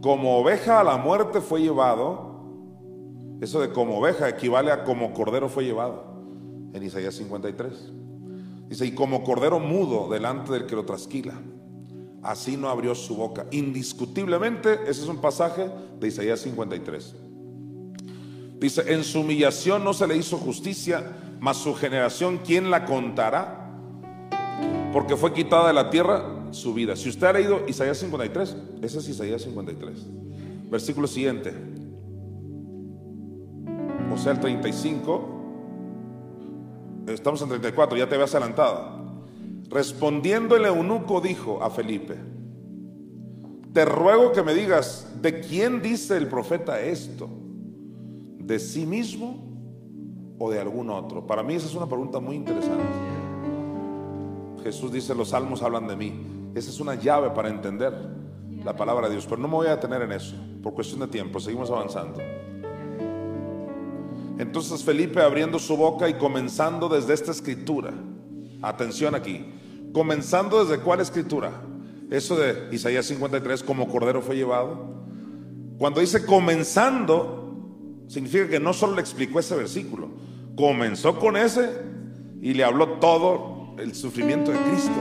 Como oveja a la muerte fue llevado. Eso de como oveja equivale a como cordero fue llevado. En Isaías 53. Dice, y como cordero mudo delante del que lo trasquila así no abrió su boca. Indiscutiblemente, ese es un pasaje de Isaías 53. Dice, en su humillación no se le hizo justicia, mas su generación, ¿quién la contará? porque fue quitada de la tierra su vida. Si usted ha leído Isaías 53, ese es Isaías 53. Versículo siguiente. O sea, el 35. Estamos en 34, ya te habías adelantado. Respondiendo el eunuco dijo a Felipe, te ruego que me digas, ¿de quién dice el profeta esto? ¿De sí mismo o de algún otro? Para mí esa es una pregunta muy interesante. Jesús dice, los salmos hablan de mí. Esa es una llave para entender la palabra de Dios, pero no me voy a detener en eso, por cuestión de tiempo, seguimos avanzando. Entonces Felipe abriendo su boca y comenzando desde esta escritura, atención aquí, comenzando desde cuál escritura, eso de Isaías 53, como cordero fue llevado. Cuando dice comenzando, significa que no solo le explicó ese versículo, comenzó con ese y le habló todo el sufrimiento de Cristo.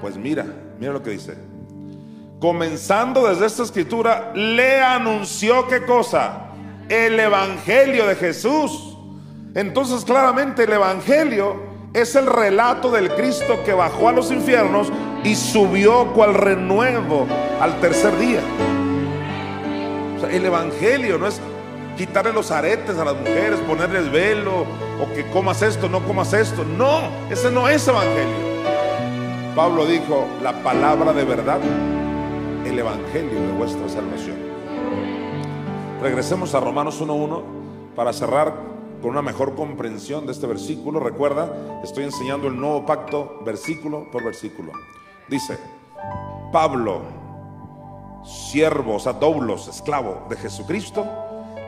Pues mira, mira lo que dice. Comenzando desde esta escritura, le anunció qué cosa? El Evangelio de Jesús. Entonces claramente el Evangelio es el relato del Cristo que bajó a los infiernos y subió cual renuevo al tercer día. el Evangelio no es quitarle los aretes a las mujeres, ponerles velo o que comas esto, no comas esto. No, ese no es Evangelio. Pablo dijo, la palabra de verdad, el Evangelio de vuestra salvación. Regresemos a Romanos 1.1 para cerrar con una mejor comprensión de este versículo. Recuerda, estoy enseñando el nuevo pacto versículo por versículo. Dice, Pablo, siervo, o sea, doblos, esclavo de Jesucristo,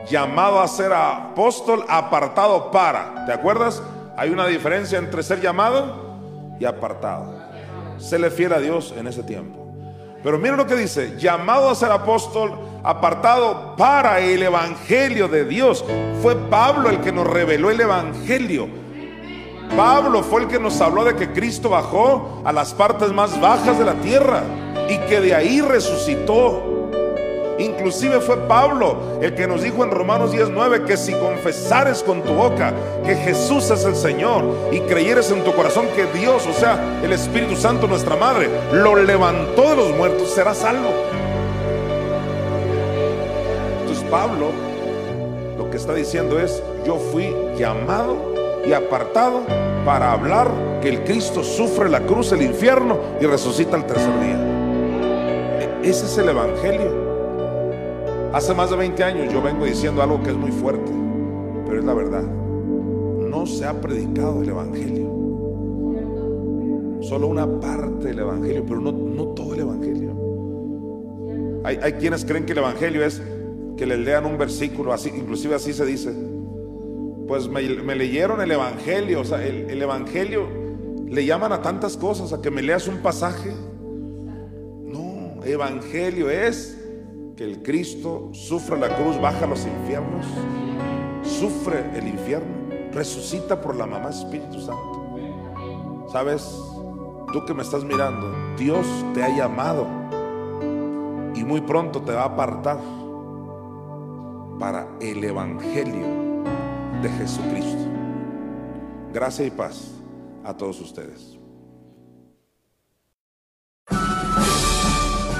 llamado a ser apóstol, apartado para. ¿Te acuerdas? Hay una diferencia entre ser llamado y apartado se le fiel a Dios en ese tiempo. Pero mira lo que dice, llamado a ser apóstol, apartado para el Evangelio de Dios. Fue Pablo el que nos reveló el Evangelio. Pablo fue el que nos habló de que Cristo bajó a las partes más bajas de la tierra y que de ahí resucitó. Inclusive fue Pablo el que nos dijo en Romanos 19 que si confesares con tu boca que Jesús es el Señor y creyeres en tu corazón que Dios, o sea, el Espíritu Santo, nuestra Madre, lo levantó de los muertos, serás salvo. Entonces Pablo lo que está diciendo es, yo fui llamado y apartado para hablar que el Cristo sufre la cruz, el infierno y resucita el tercer día. E-, ese es el Evangelio. Hace más de 20 años yo vengo diciendo algo que es muy fuerte, pero es la verdad. No se ha predicado el Evangelio. Solo una parte del Evangelio, pero no, no todo el Evangelio. Hay, quienes creen que el Evangelio es que les lean un versículo, así, inclusive así se dice. Pues me, leyeron el Evangelio, o sea, el, el Evangelio le llaman a tantas cosas, a que me leas un pasaje. No, Evangelio es que el Cristo sufre la cruz, baja a los infiernos, sufre el infierno, resucita por la mamá Espíritu Santo. ¿Sabes? Tú que me estás mirando, Dios te ha llamado y muy pronto te va a apartar para el Evangelio de Jesucristo. Gracia y paz a todos ustedes.